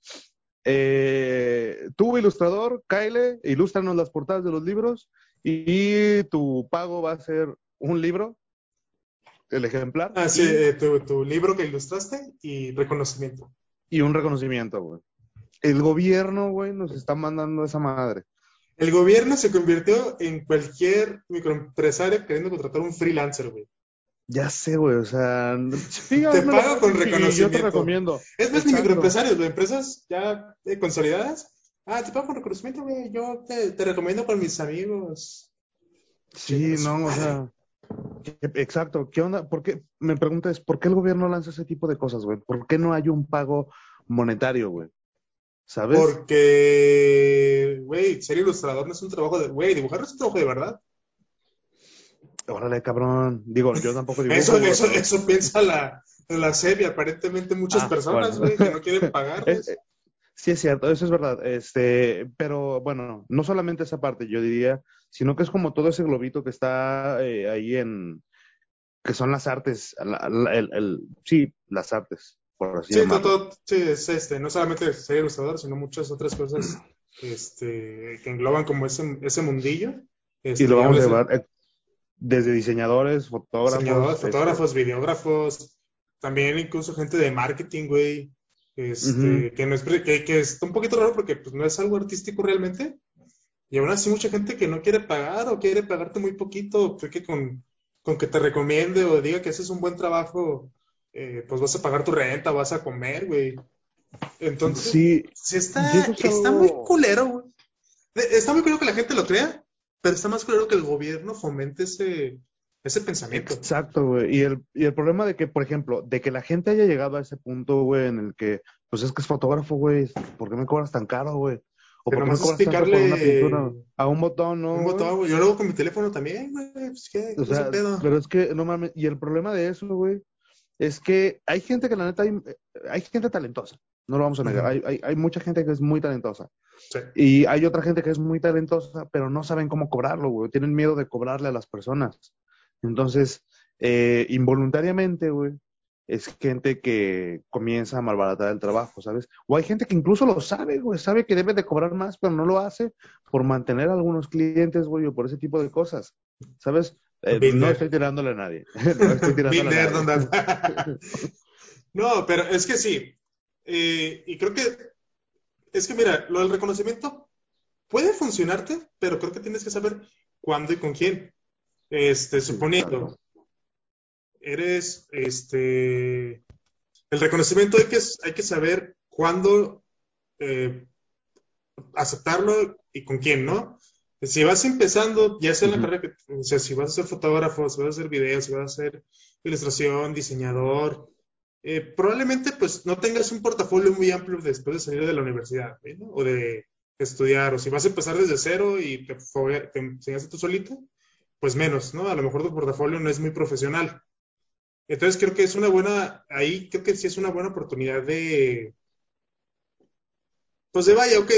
eh, tú, ilustrador, Kyle, ilústranos las portadas de los libros y tu pago va a ser un libro, el ejemplar, Ah, sí, y, eh, tu, tu libro que ilustraste y reconocimiento. y un reconocimiento, güey. El gobierno, güey, nos está mandando esa madre. El gobierno se convirtió en cualquier microempresario queriendo contratar un freelancer, güey. Ya sé, güey, o sea, Te pago con y Yo te reconocimiento. recomiendo. Es más, ni Exacto. microempresarios, güey, empresas ya eh, consolidadas. Ah, te pago con reconocimiento, güey. Yo te, te recomiendo con mis amigos. Sí, no, o sea, ¿qué- exacto. ¿Qué onda? ¿Por qué? Me pregunta es, ¿por qué el gobierno lanza ese tipo de cosas, güey? ¿Por qué no hay un pago monetario, güey? ¿Sabes? Porque, güey, ser ilustrador no es un trabajo de, güey, dibujar no es un trabajo de verdad. Órale, cabrón. Digo, yo tampoco dibujo. Eso, eso, eso piensa la, la serie. Aparentemente muchas Ah, personas, bueno. güey, que no quieren Eh, pagarles. eh, sí, es cierto, eso es verdad. Este, pero bueno, no solamente esa parte, yo diría, sino que es como todo ese globito que está eh, ahí en, que son las artes, la- la- el, el- sí, las artes, por así Sí, llamarlo. todo, sí, es este, no solamente ser ilustrador, sino muchas otras cosas este, que engloban como ese, ese mundillo. Este, Y lo vamos a de llevar eh, desde diseñadores, fotógrafos. diseñadores, este, fotógrafos, videógrafos, también incluso gente de marketing, güey, este, que, no es, que, que está un poquito raro porque pues, no es algo artístico realmente. Y aún así mucha gente que no quiere pagar o quiere pagarte muy poquito, porque con, con que te recomiende o diga que haces un buen trabajo, eh, pues vas a pagar tu renta, vas a comer, güey. Entonces, Sí, sí está, está muy culero, güey. De- Está muy culero que la gente lo crea, pero está más culero que el gobierno fomente ese, ese pensamiento. Exacto, güey. Y el, y el problema de que, por ejemplo, de que la gente haya llegado a ese punto, güey, en el que, pues es que es fotógrafo, güey, ¿por qué me cobras tan caro, güey? ¿O por qué picarle una pintura? A un botón, ¿no? un botón, güey. Yo lo hago con mi teléfono también, güey. Pues, ¿qué? ¿Qué O sea, pedo? pero es que, no mames, y el problema de eso, güey, es que hay gente que la neta, hay, hay gente talentosa, no lo vamos a negar, hay, hay, hay mucha gente que es muy talentosa. Sí. Y hay otra gente que es muy talentosa, pero no saben cómo cobrarlo, güey. Tienen miedo de cobrarle a las personas. Entonces, eh, involuntariamente, güey, es gente que comienza a malbaratar el trabajo, ¿sabes? O hay gente que incluso lo sabe, güey, sabe que debe de cobrar más, pero no lo hace por mantener a algunos clientes, güey, o por ese tipo de cosas, ¿sabes? Eh, no estoy tirándole a nadie. no estoy tirándole a nadie. No, pero es que sí. Eh, y creo que es que mira, lo del reconocimiento puede funcionarte, pero creo que tienes que saber cuándo y con quién. Este, suponiendo, claro. Eres, este, el reconocimiento hay que, hay que saber cuándo eh, aceptarlo y con quién, ¿no? Si vas empezando, ya sea en la carrera, que, o sea, si vas a ser fotógrafo, si vas a hacer videos, si vas a hacer ilustración, diseñador, eh, probablemente pues no tengas un portafolio muy amplio después de salir de la universidad, ¿sí, ¿no? O de estudiar, o si vas a empezar desde cero y te, te enseñaste tú solito, pues menos, ¿no? A lo mejor tu portafolio no es muy profesional. Entonces creo que es una buena, ahí creo que sí es una buena oportunidad de, pues de vaya, ok,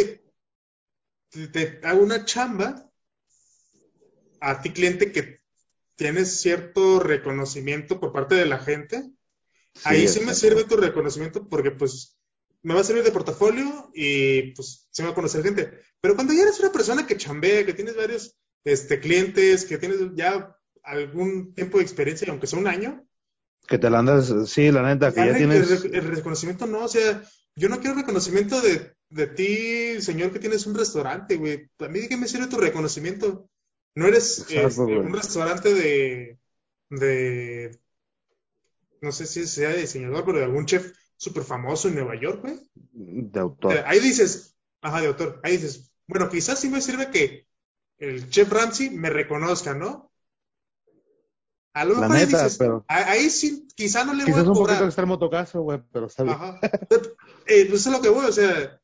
te, te hago una chamba a ti cliente que tienes cierto reconocimiento por parte de la gente, ahí sí me sirve tu reconocimiento porque pues me va a servir de portafolio y pues se me va a conocer gente. Pero cuando ya eres una persona que chambea, que tienes varios este, clientes, que tienes ya algún tiempo de experiencia, aunque sea un año, Que te la andas, sí, la neta, que ya tienes... el, el reconocimiento no, o sea, yo no quiero reconocimiento de, de ti, señor, que tienes un restaurante, güey. A mí de qué me sirve tu reconocimiento. No eres Exacto, este, un restaurante de, de, no sé si sea de diseñador, pero de algún chef súper famoso en Nueva York, güey. De O autor. sea, ahí dices, ajá, de autor, ahí dices, bueno, quizás sí me sirve que el chef Ramsay me reconozca, ¿no? A lo mejor ahí neta, dices, pero- ahí sí, quizá no le voy Quizás a un cobrar. poquito extremo tu caso, güey, pero está bien. Ajá. Eh, pues es lo que voy, o sea,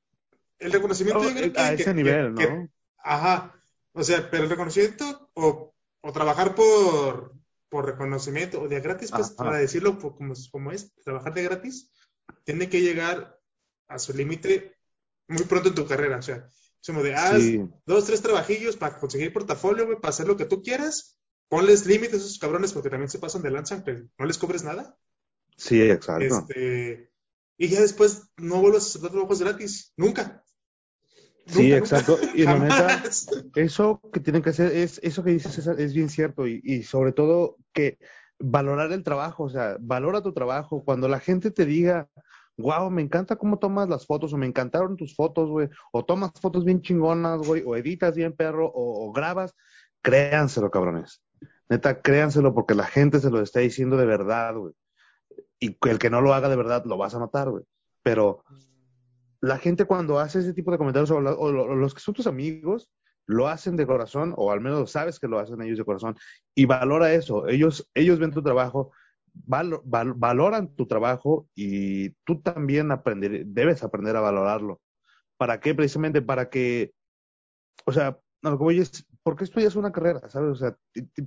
el reconocimiento No, eh, que, a ese que- nivel, que- ¿no? ajá. O sea, pero el reconocimiento o, o trabajar por, por reconocimiento o de gratis, pues Ajá. para decirlo como, como es, trabajar de gratis, tiene que llegar a su límite muy pronto en tu carrera. O sea, como de haz Sí. dos, tres trabajillos para conseguir portafolio, güey, para hacer lo que tú quieras. Ponles límites a esos cabrones porque también se pasan de lanza, aunque no les cobres nada. Sí, exacto. Este, y ya después no vuelvas a aceptar trabajos gratis. Nunca. Sí, Nunca, exacto. nunca. Y la neta, eso que tienen que hacer es, eso que dices César, es bien cierto y, y sobre todo que valorar el trabajo, o sea, valora tu trabajo. Cuando la gente te diga, wow, me encanta cómo tomas las fotos o me encantaron tus fotos, güey, o tomas fotos bien chingonas, güey, o editas bien perro, o, o grabas, créanselo, cabrones. Neta, créanselo porque la gente se lo está diciendo de verdad, güey. Y el que no lo haga de verdad lo vas a notar, güey. Pero la gente cuando hace ese tipo de comentarios o, los que son tus amigos lo hacen de corazón o al menos sabes que lo hacen ellos de corazón y valora eso. Ellos, ellos ven tu trabajo, val- valoran tu trabajo y tú también aprender, debes aprender a valorarlo. ¿Para qué? Precisamente para que, o sea, a lo que ¿por qué estudias una carrera? ¿Sabes? O sea,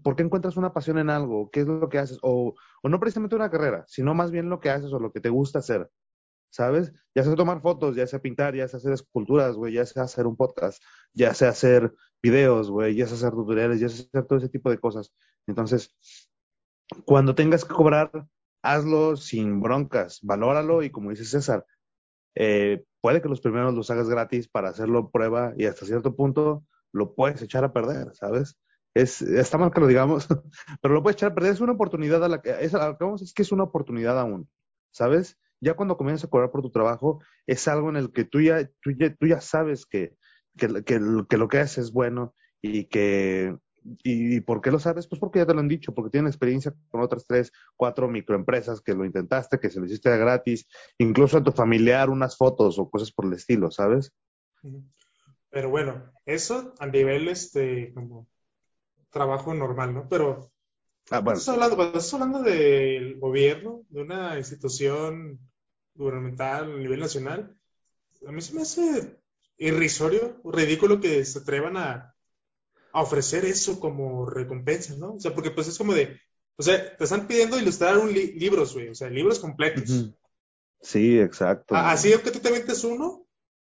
¿por qué encuentras una pasión en algo? ¿Qué es lo que haces? O, o no precisamente una carrera, sino más bien lo que haces o lo que te gusta hacer. ¿sabes? Ya sea tomar fotos, ya sea pintar, ya sea hacer esculturas, güey, ya sea hacer un podcast, ya sea hacer videos, güey, ya sea hacer tutoriales, ya sea hacer todo ese tipo de cosas. Entonces, cuando tengas que cobrar, hazlo sin broncas, valóralo y como dice César, eh, puede que los primeros los hagas gratis para hacerlo prueba y hasta cierto punto lo puedes echar a perder, ¿sabes? Es, está mal que lo digamos, pero lo puedes echar a perder. Es una oportunidad a la que, es, a lo que vamos, es que es una oportunidad aún, ¿sabes? Ya cuando comienzas a cobrar por tu trabajo, es algo en el que tú ya, tú ya, tú ya sabes que, que, lo que haces es bueno y que, ¿Y por qué lo sabes? Pues porque ya te lo han dicho, porque tienen experiencia con otras tres, cuatro microempresas que lo intentaste, que se lo hiciste gratis, incluso a tu familiar unas fotos o cosas por el estilo, ¿sabes? Pero bueno, eso a nivel este como trabajo normal, ¿no? Pero Ah, bueno. estás hablando, cuando estás hablando del gobierno, de una institución gubernamental a nivel nacional, a mí se me hace irrisorio, ridículo que se atrevan a, a ofrecer eso como recompensa, ¿no? O sea, porque pues es como de, o sea, te están pidiendo ilustrar un li libros, güey, o sea, libros completos. Sí, exacto. así es que tú te metes uno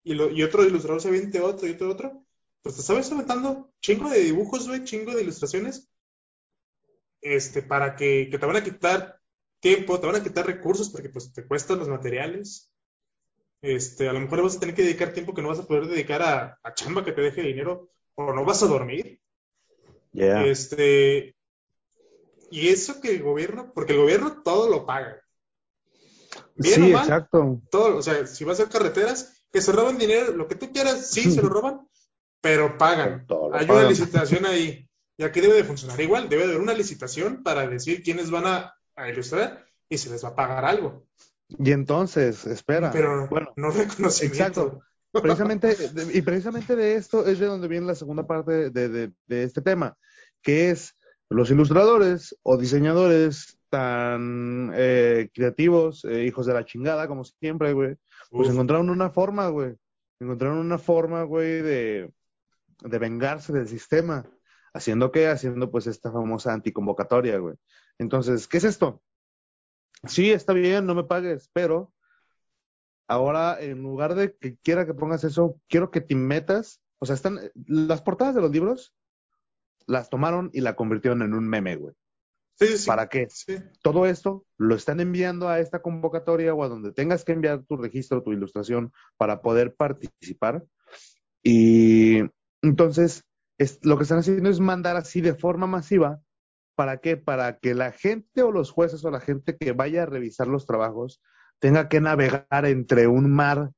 y, lo, y otro ilustrador se aviente otro y otro otro, pues te sabes aventando chingo de dibujos, güey, chingo de ilustraciones, este, para que, que te van a quitar tiempo, te van a quitar recursos porque pues te cuestan los materiales. Este, a lo mejor vas a tener que dedicar tiempo que no vas a poder dedicar a, a chamba que te deje dinero o no vas a dormir. Este, y eso que el gobierno, porque el gobierno todo lo paga. Bien sí, exacto. Todo, o sea, si vas a hacer carreteras, que se roban dinero, lo que tú quieras, sí, se lo roban, pero pagan. Hay una licitación ahí. Y aquí debe de funcionar igual, debe de haber una licitación para decir quiénes van a, a ilustrar y se les va a pagar algo. Y entonces, espera. Pero bueno, no reconocimiento. Exacto. Precisamente, y precisamente de esto es de donde viene la segunda parte de, este tema, que es los ilustradores o diseñadores tan eh, creativos, eh, hijos de la chingada, como siempre, güey, pues encontraron una forma, güey. Encontraron una forma, güey, de, de vengarse del sistema. ¿Haciendo qué? Haciendo pues esta famosa anticonvocatoria, güey. Entonces, ¿qué es esto? Sí, está bien, no me pagues, pero Ahora, en lugar de que quiera que pongas eso, quiero que te metas. O sea, están las portadas de los libros, las tomaron y la convirtieron en un meme, güey. Sí, sí, ¿Para qué? Todo esto lo están enviando a esta convocatoria o a donde tengas que enviar tu registro, tu ilustración para poder participar. Y entonces, es, lo que están haciendo es mandar así de forma masiva. ¿Para qué? Para que la gente o los jueces o la gente que vaya a revisar los trabajos tenga que navegar entre un mar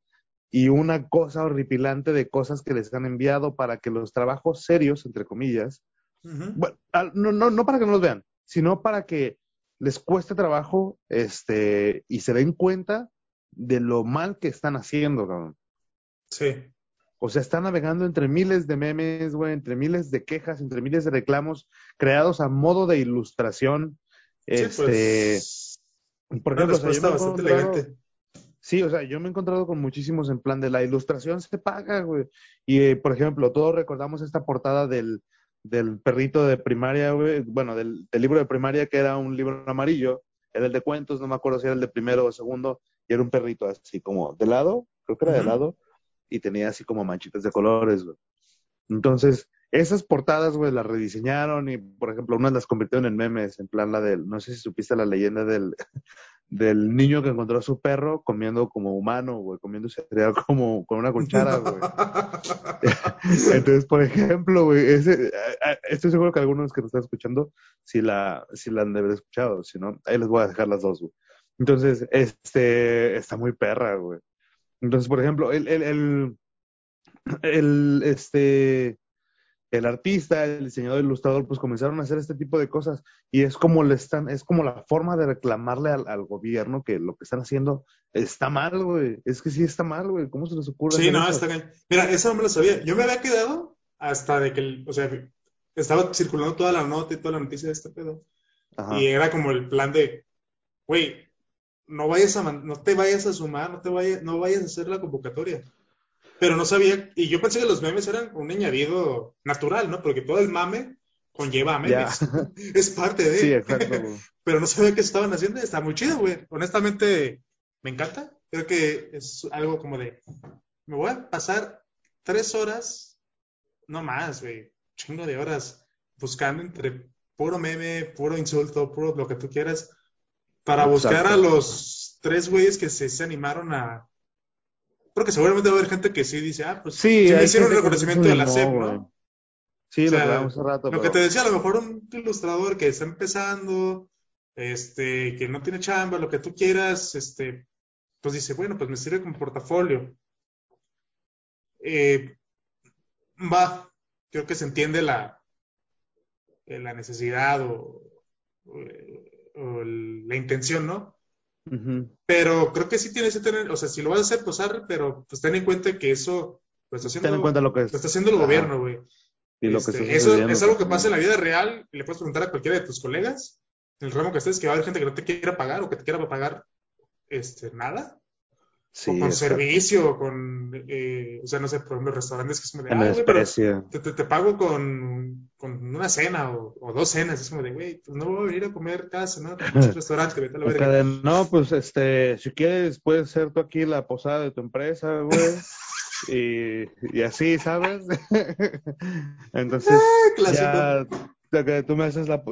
y una cosa horripilante de cosas que les han enviado para que los trabajos serios, entre comillas, bueno, no, no, no para que no los vean, sino para que les cueste trabajo este, y se den cuenta de lo mal que están haciendo, cabrón. Sí. O sea, están navegando entre miles de memes, güey, entre miles de quejas, entre miles de reclamos creados a modo de ilustración. Sí, este, pues por ejemplo, Sí, o sea, yo me he encontrado con muchísimos en plan de la ilustración se paga, güey. Y, eh, por ejemplo, todos recordamos esta portada del, del perrito de primaria, güey, bueno, del, libro de primaria que era un libro amarillo, era el de cuentos, no me acuerdo si era el de primero o segundo, y era un perrito así como de lado, creo que era de lado, y tenía así como manchitas de colores, güey. Entonces, esas portadas, güey, las rediseñaron y, por ejemplo, unas las convirtieron en memes, en plan la del, no sé si supiste la leyenda del, del niño que encontró a su perro comiendo como humano, güey, comiendo cereal como con una cuchara, güey. Entonces, por ejemplo, güey, ese, estoy seguro que algunos que nos están escuchando, si la, si la han de haber escuchado, si no, ahí les voy a dejar las dos, güey. Entonces, este, está muy perra, güey. Entonces, por ejemplo, el, el, el, el este, el artista, el diseñador, el ilustrador, pues comenzaron a hacer este tipo de cosas y es como le están, es como la forma de reclamarle al, gobierno que lo que están haciendo está mal, güey. Es que sí está mal, güey. ¿Cómo se les ocurre? Sí, no, está bien. Mira, eso no me lo sabía. Yo me había quedado hasta de que, o sea, estaba circulando toda la nota y toda la noticia de este pedo. Y era como el plan de, güey, no vayas a, no te vayas a sumar, no te vayas, no vayas a hacer la convocatoria. Pero no sabía, y yo pensé que los memes eran un añadido natural, ¿no? Porque todo el mame conlleva memes. es parte de. Sí, exacto. Pero no sabía qué estaban haciendo. Está muy chido, güey. Honestamente, me encanta. Creo que es algo como de. Me voy a pasar tres horas, no más, güey. Chingo de horas buscando entre puro meme, puro insulto, puro lo que tú quieras, para buscar a los tres güeyes que se animaron a, porque seguramente va a haber gente que sí dice, ah, pues sí, me hicieron reconocimiento de la SEP, ¿no? Sí, lo hace rato. Lo que te decía, a lo mejor un ilustrador que está empezando, este, que no tiene chamba, lo que tú quieras, este, pues dice, bueno, pues me sirve como portafolio. Eh, va, creo que se entiende la, eh, la necesidad o, o la intención, ¿no? Pero creo que sí tienes que tener, o sea, si lo vas a hacer, pues arre, pero pues ten en cuenta que eso pues, está haciendo, ten en cuenta lo que está haciendo el gobierno, güey. Y lo que este, eso es algo que pasa en la vida real y le puedes preguntar a cualquiera de tus colegas, en el ramo que estés, que va a haber gente que no te quiera pagar o que te quiera pagar este, nada. O con servicio, con, eh, o sea, no sé, por ejemplo, restaurantes que es como de, ah, güey, te, te, pago con, con, una cena o, o, dos cenas, es como de, güey, pues no voy a venir a comer casa, ¿no? Restaurante, vete a la verga. No, pues, este, si quieres, puedes ser tú aquí la posada de tu empresa, güey. y, y así, ¿sabes? Entonces, ah, ya, que tú me haces la,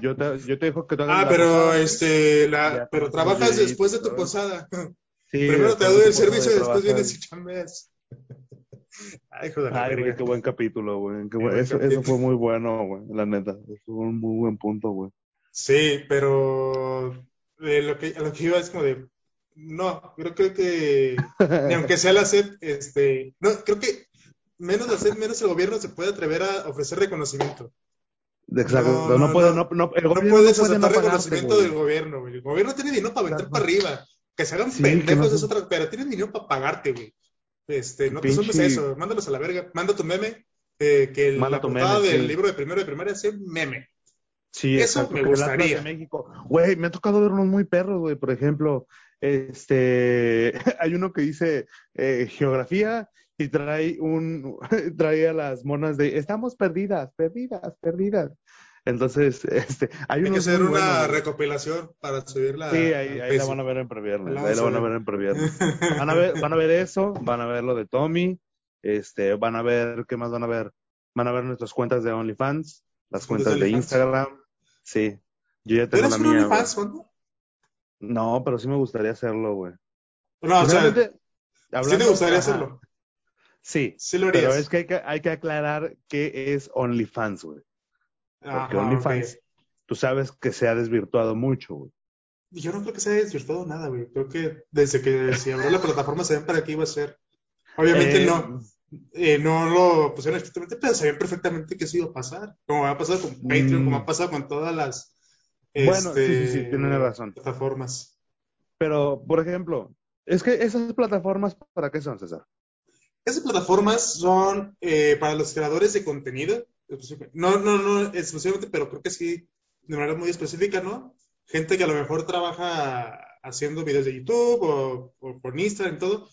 yo te, yo te dejo que tú hagas Ah, pero este, la, pero trabajas después de tu posada. Primero te doy el servicio y después vienes y chambeas. Ay, joder, Ay, güey, qué buen capítulo, güey. eso, eso, fue muy bueno, güey, la neta. Eso fue un muy buen punto, güey. Sí, pero eh, lo, que, lo que iba es como de. No, creo, creo que. ni aunque sea la SED, este. No, creo que menos la SED, menos el gobierno se puede atrever a ofrecer reconocimiento. Exacto, no, no, puede, no, no, el gobierno no puedes aceptar reconocimiento del gobierno, güey. El gobierno tiene dinero para meter para arriba. Que se hagan pendejos es otra, pero tienen dinero para pagarte, güey. Este, no te sumes eso, mándalos a la verga, manda tu meme, eh, que el, la portada del libro de primero de primaria sea meme. Sí, eso me gustaría. México. Güey, me ha tocado ver unos muy perros, güey. Por ejemplo, este, hay uno que dice eh, geografía y trae un, trae a las monas de, estamos perdidas, perdidas, perdidas. Entonces, este, hay, hay que hacer una recopilación para subirla. Sí, ahí, ahí la van a ver en previernes. Ahí la van a ver en previernes. Van a ver, van a ver eso, van a ver lo de Tommy, este, van a ver, ¿qué más van a ver? Van a ver nuestras cuentas de OnlyFans, las cuentas de, Instagram. Sí. Yo ya tengo la mía. OnlyFans, No, pero sí me gustaría hacerlo, güey. No, o sea, sí te gustaría hacerlo. Sí, sí lo harías. pero es que hay, que hay que aclarar qué es OnlyFans, güey. Porque OnlyFans, tú sabes que se ha desvirtuado mucho, güey. Yo no creo que se haya desvirtuado nada, güey. Creo que desde que se abrió la plataforma ven para qué iba a ser. Obviamente eh, no. Eh, no lo pusieron exactamente, pero sabían perfectamente que eso iba a pasar. Como ha pasado con Patreon, como ha mm. pasado con todas las bueno, sí, sí, sí, este, razón. plataformas. Pero, por ejemplo, es que esas plataformas, ¿para qué son, César? Esas plataformas son eh, para los creadores de contenido no, no, no exclusivamente, pero creo que sí, de manera muy específica, ¿no? Gente que a lo mejor trabaja haciendo videos de YouTube o, por Instagram y todo,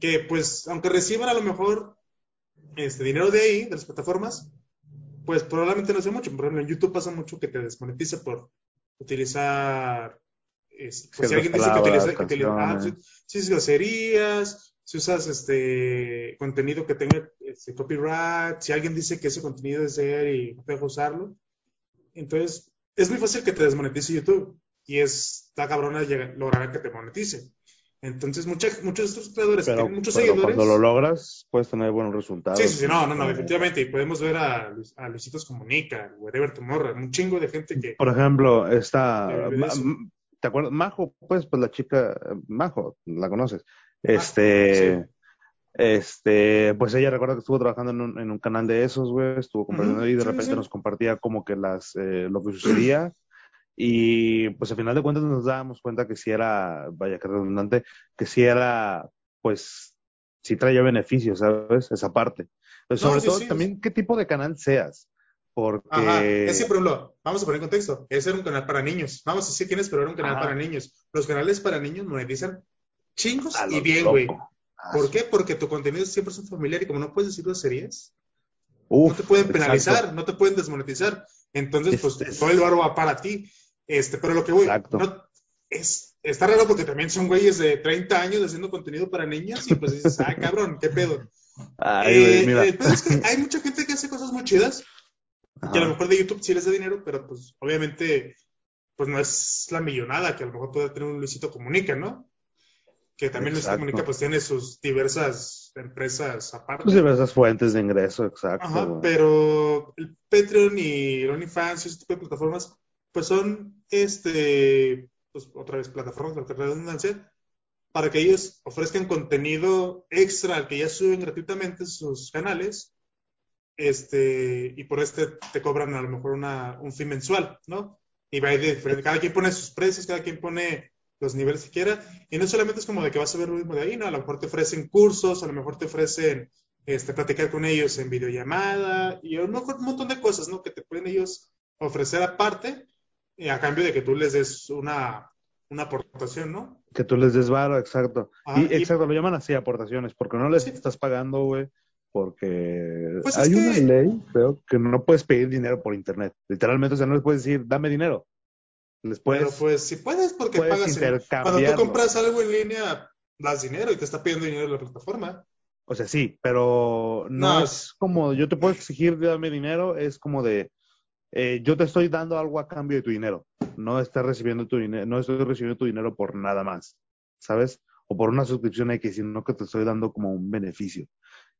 que pues, aunque reciban a lo mejor este dinero de ahí, de las plataformas, pues probablemente no sea mucho. Por ejemplo, en YouTube pasa mucho que te desmonetiza por utilizar, pues, si alguien dice que utiliza, que utiliza ah, sí, groserías, si usas este contenido que tenga este, copyright, si alguien dice que ese contenido es de él y no puedes usarlo, entonces es muy fácil que te desmonetice YouTube y es la cabrona lograr que te monetice. Entonces, muchos de estos creadores tienen muchos seguidores. Cuando lo logras, puedes tener buenos resultados. Sí, sí, sí, no, no, no, definitivamente. Y podemos ver a, a Luisitos Comunica, Whatever Tomorrow, un chingo de gente que. Por ejemplo, esta. ¿Te acuerdas? Majo, pues, pues la chica, Majo, la conoces. Este, este, pues ella recuerda que estuvo trabajando en un, en un canal de esos, güey, estuvo compartiendo y de repente nos compartía como que las, eh, lo que sucedía. Y pues al final de cuentas nos dábamos cuenta que si era, vaya que redundante, que si era, pues, si traía beneficios, ¿sabes? Esa parte. Pero sobre todo también qué tipo de canal seas. Porque. Ajá. Es que, por ejemplo, vamos a poner en contexto. Ese era un canal para niños. Vamos a decir quién es, pero era un canal para niños. Los canales para niños monetizan chingos y bien, güey. ¿Por qué? Porque tu contenido siempre es un familiar y como no puedes decir series, no te pueden penalizar, no te pueden desmonetizar. Entonces, pues este todo el barro va para ti. Este, pero lo que voy, no, es, está raro porque también son güeyes de 30 años haciendo contenido para niñas y pues dices, ah, cabrón, qué pedo. Eh, el pedo es que hay mucha gente que hace cosas muy chidas, que a lo mejor de YouTube sí les da dinero, pero pues obviamente pues no es la millonada que a lo mejor puede tener un Luisito Comunica, ¿no? Que también les Comunica pues tiene sus diversas empresas aparte. Sus diversas fuentes de ingreso, exacto. Ajá, pero el Patreon y el OnlyFans y ese tipo de plataformas, pues son, este, pues otra vez plataformas, la redundancia, para que ellos ofrezcan contenido extra al que ya suben gratuitamente en sus canales, este, y por este te cobran a lo mejor una, un fin mensual, ¿no? Y va diferente, cada quien pone sus precios, cada quien pone los niveles que quiera. Y no solamente es como de que vas a ver lo mismo de ahí, ¿no? A lo mejor te ofrecen cursos, a lo mejor te ofrecen este, platicar con ellos en videollamada y un, montón de cosas, ¿no? Que te pueden ellos ofrecer aparte eh, a cambio de que tú les des una, una aportación, ¿no? Que tú les des varo, exacto. Ah, y, y- exacto, lo llaman así aportaciones, porque no les Sí. estás pagando, güey, porque Pues es hay una que- ley, creo, que no puedes pedir dinero por internet. Literalmente, o sea, no les puedes decir, dame dinero. Les puedes, Pero pues si puedes, porque puedes pagas. en- Cuando tú intercambiarlo. compras algo en línea, das dinero y te está pidiendo dinero la plataforma. o sea, sí, pero no, No, es como, yo te puedo exigir, dame dinero, es como de, eh, yo te estoy dando algo a cambio de tu dinero. No estás recibiendo tu dinero, no estoy recibiendo tu dinero por nada más, ¿sabes? O por una suscripción X, sino que te estoy dando como un beneficio.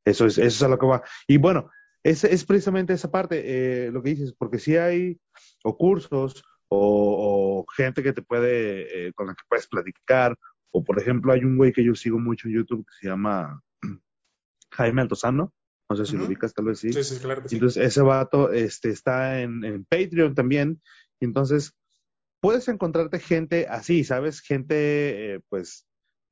Eso es, eso es a lo que va. Y bueno, es, es precisamente esa parte, eh, lo que dices, porque si hay o cursos o, o gente que te puede, eh, con la que puedes platicar, o por ejemplo, hay un güey que yo sigo mucho en YouTube que se llama Jaime Altozano, no sé si lo ubicas, tal vez sí. Sí, sí, claro que sí. Entonces, ese vato este, está en, en Patreon también. Entonces, puedes encontrarte gente así, ¿sabes? Gente, eh, pues,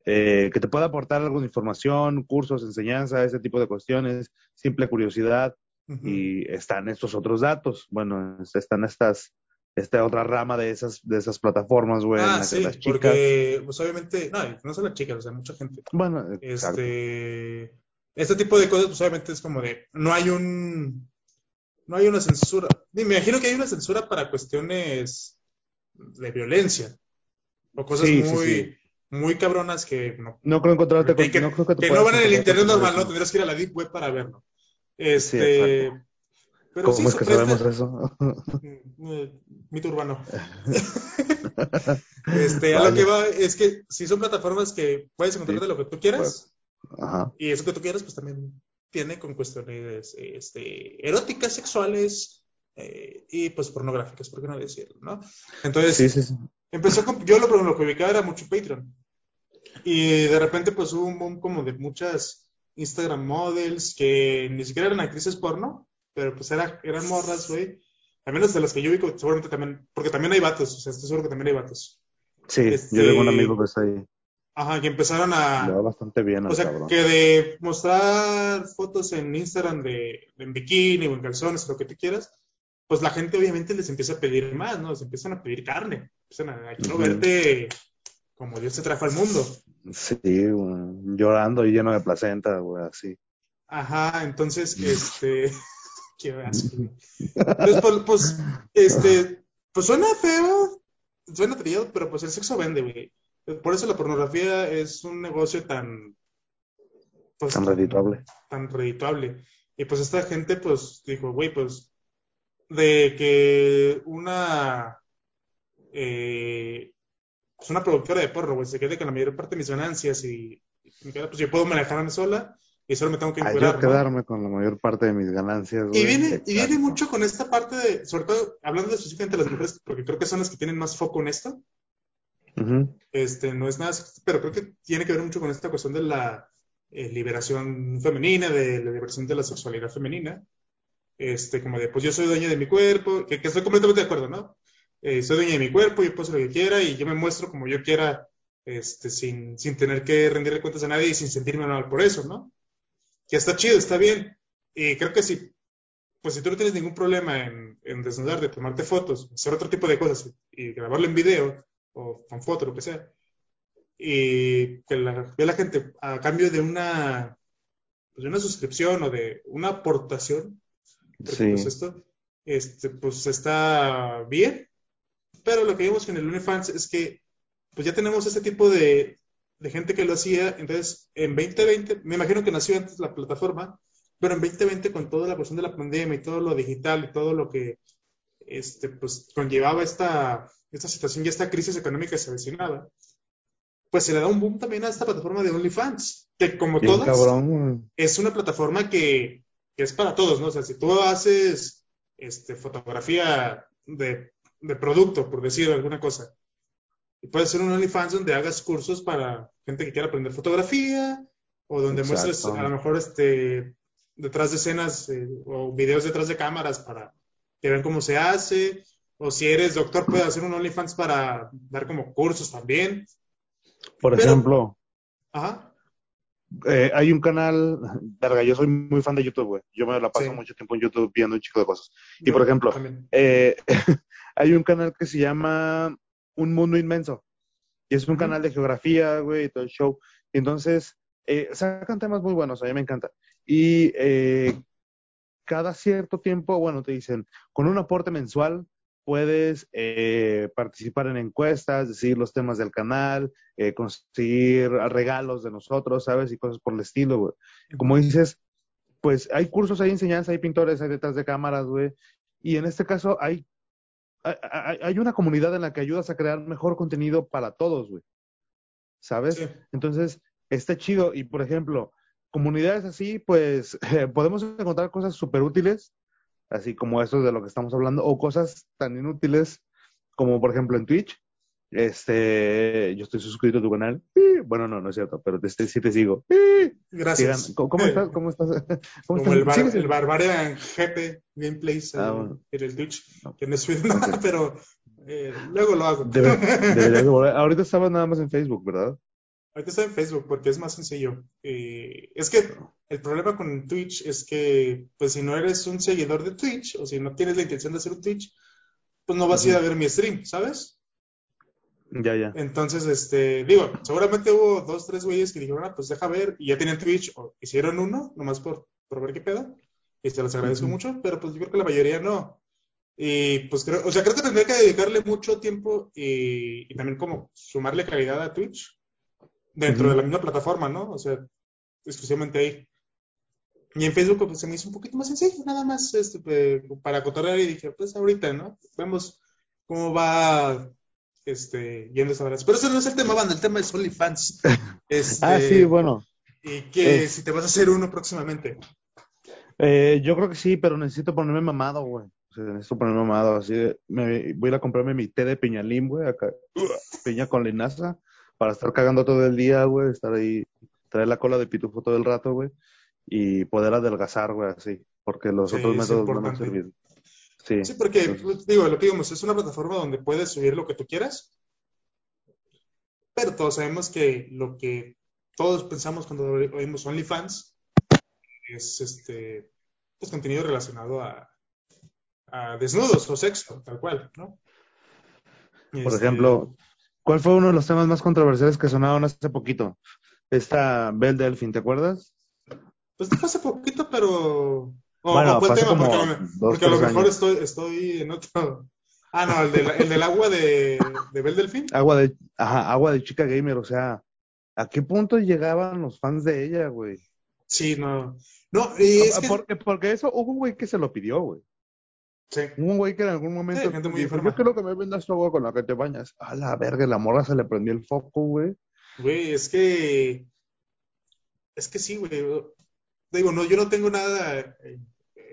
eh, que te pueda aportar alguna información, cursos, enseñanza, ese tipo de cuestiones, simple curiosidad. Y están estos otros datos. Bueno, están estas, esta otra rama de esas, de esas plataformas, güey, en Ah, que sí, las chicas. porque pues obviamente, no, no solo las chicas, o sea, mucha gente. Bueno. Este, este tipo de cosas, pues obviamente es como de, no hay un, no hay una censura. Me imagino que hay una censura para cuestiones de violencia o cosas Sí, sí, muy, sí. muy cabronas que no, No creo encontrarte con, que, no creo que, que no van en el internet normal, no, tendrías que ir a la deep web para verlo. Este. Pero ¿Cómo sí, es que sabemos eso? Mm, eh, Mito urbano. Este, a lo que va es que si son plataformas que puedes encontrar Sí. de lo que tú quieras, Ajá. y eso que tú quieras, pues también tiene con cuestiones este, eróticas, sexuales eh, y pues pornográficas, ¿por qué no decirlo? ¿no? Entonces, Sí, sí, sí. empezó con, yo lo, lo que ubicaba era mucho Patreon. Y de repente pues hubo un boom como de muchas Instagram models que ni siquiera eran actrices porno, pero pues era, eran morras, güey. Al menos de las que yo ubico, seguramente también, porque también hay vatos, o sea, estoy seguro que también hay vatos. Sí, Este- yo tengo un amigo que está ahí. Ajá, que empezaron Le a... va bastante bien O sea, cabrón. que de mostrar fotos en Instagram de, de en bikini o en calzones, lo que tú quieras, pues la gente obviamente les empieza a pedir más, ¿no? Les empiezan a pedir carne. Empiezan a, a quiero Ujú. verte como Dios te trajo al mundo. Sí, llorando y lleno de placenta, güey, así. Ajá, entonces, este. Qué asco. Entonces, pues, pues, este. Pues suena feo, suena trillado, pero pues el sexo vende, güey. Por eso la pornografía es un negocio tan. Pues, Tan redituable. Tan redituable. Y pues esta gente, pues, dijo, güey, pues. De que una. Eh, pues una productora de porno, güey, se quede con la mayor parte de mis ganancias y, y pues yo puedo manejarme sola y solo me tengo que A encuerar, yo ¿no? quedarme con la mayor parte de mis ganancias, güey. Y viene, y viene mucho con esta parte de, sobre todo hablando específicamente de las mujeres, porque creo que son las que tienen más foco en esto. Este, no es nada, pero creo que tiene que ver mucho con esta cuestión de la eh, liberación femenina, de la liberación de la sexualidad femenina. Este, como de, pues yo soy dueña de mi cuerpo, que, que estoy completamente de acuerdo, ¿no? Eh, soy dueña de mi cuerpo, yo puedo hacer lo que quiera y yo me muestro como yo quiera, este, sin, sin tener que rendirle cuentas a nadie y sin sentirme mal por eso, ¿no? Que está chido, está bien. Y creo que si, pues si tú no tienes ningún problema en, en desnudarte, tomarte fotos, hacer otro tipo de cosas y grabarlo en video o con foto, lo que sea, y que la, vea la gente a cambio de una, pues, de una suscripción o de una aportación, Sí. pues esto, este, pues está bien, pero lo que vimos con el OnlyFans es que pues ya tenemos este tipo de, de gente que lo hacía, entonces en 2020, me imagino que nació antes la plataforma, pero en 2020 con toda la cuestión de la pandemia y todo lo digital y todo lo que este, pues, conllevaba esta, esta situación y esta crisis económica que se avecinaba, pues se le da un boom también a esta plataforma de OnlyFans, que como Bien todas, cabrón, es una plataforma que, que es para todos, ¿no? O sea, si tú haces este, fotografía de, de producto, por decir alguna cosa, y puedes hacer un OnlyFans donde hagas cursos para gente que quiera aprender fotografía, o donde Exacto. muestres a lo mejor este, detrás de escenas eh, o videos detrás de cámaras para que vean cómo se hace, o si eres doctor, puedes hacer un OnlyFans para dar como cursos también. Por Pero- ejemplo, Ajá. eh, hay un canal, verga, yo soy muy fan de YouTube, güey. Yo me la paso Sí. mucho tiempo en YouTube viendo un chico de cosas. Y Yo por ejemplo, eh, hay un canal que se llama Un Mundo Inmenso. Y es un canal de geografía, güey, y todo el show. Entonces, eh, sacan temas muy buenos, a mí me encanta. Y eh, cada cierto tiempo, bueno, te dicen, con un aporte mensual puedes eh, participar en encuestas, decir los temas del canal, conseguir regalos de nosotros, ¿sabes? Y cosas por el estilo, güey. Como dices, pues hay cursos, hay enseñanza, hay pintores, hay detrás de cámaras, güey. Y en este caso hay, hay, una comunidad en la que ayudas a crear mejor contenido para todos, güey. ¿Sabes? Sí. Entonces, está chido. Y, por ejemplo, comunidades así, pues podemos encontrar cosas súper útiles, así como eso de lo que estamos hablando, o cosas tan inútiles como, por ejemplo, en Twitch. Este, yo estoy suscrito a tu canal. Bueno, no, no es cierto, pero sí te sigo. ¡Pi! Gracias. Sigan. ¿Cómo, estás? ¿Cómo estás? ¿Cómo Como estás? el, bar, ¿Sigues en- el Barbarian GP Gameplays Ah, eh, bueno. en el Twitch, No. que no es nada, pero eh, luego lo hago. Debe- deberías de volver. Ahorita estaba nada más en Facebook, ¿verdad? Ahorita estoy en Facebook porque es más sencillo. Eh, es que el problema con Twitch es que, pues, si no eres un seguidor de Twitch o si no tienes la intención de hacer un Twitch, pues no vas a ir a ver mi stream, ¿sabes? Ya, ya. Entonces, este, digo, seguramente hubo dos, tres güeyes que dijeron, ah, pues deja ver, y ya tienen Twitch, o hicieron uno, nomás por, por ver qué pedo, y se los agradezco mucho, pero pues yo creo que la mayoría no. Y pues creo, o sea, creo que tendría que dedicarle mucho tiempo y, y también como sumarle calidad a Twitch dentro de la misma plataforma, ¿no? O sea, exclusivamente ahí. Y en Facebook pues se me hizo un poquito más sencillo, nada más este, para cotorrear y dije, pues ahorita, ¿no? Vemos cómo va este, yendo esa verdad. Pero ese no es el tema, banda, el tema es OnlyFans. Este, Ah, sí, bueno. Y que si te vas a hacer uno próximamente. Eh, yo creo que sí, pero necesito ponerme mamado, güey. O sea, necesito ponerme mamado. Así de- me, voy a ir a comprarme mi té de piñalín, güey, acá. Piña con linaza, para estar cagando todo el día, güey. Estar ahí, traer la cola de pitufo todo el rato, güey. Y poder adelgazar, güey, así. Porque los Sí, otros métodos no me han servido. Sí. Sí, porque, pues, digo, lo que digamos, es una plataforma donde puedes subir lo que tú quieras, pero todos sabemos que lo que todos pensamos cuando oímos OnlyFans es este, pues contenido relacionado a, a desnudos o sexo, tal cual, ¿no? por Este, ejemplo, ¿cuál fue uno de los temas más controversiales que sonaron hace poquito? Esta Belle Delfin, ¿te acuerdas? Pues no fue hace poquito, pero. O, Bueno, fue el tema, porque, a lo, me- dos, porque a lo tres mejor estoy, estoy en otro. Ah, no, el del, el del agua de, de Bel Delfín. Agua de, ajá, agua de chica gamer, o sea, ¿a qué punto llegaban los fans de ella, güey? Sí, no. No, y es que. Porque, porque eso hubo un güey que se lo pidió, güey. Sí. Hubo un güey que en algún momento Sí, gente muy dijo, yo quiero que me vendas tu agua con la que te bañas. A la verga, la morra se le prendió el foco, güey. Güey, es que. Es que sí, güey. Digo, no, yo no tengo nada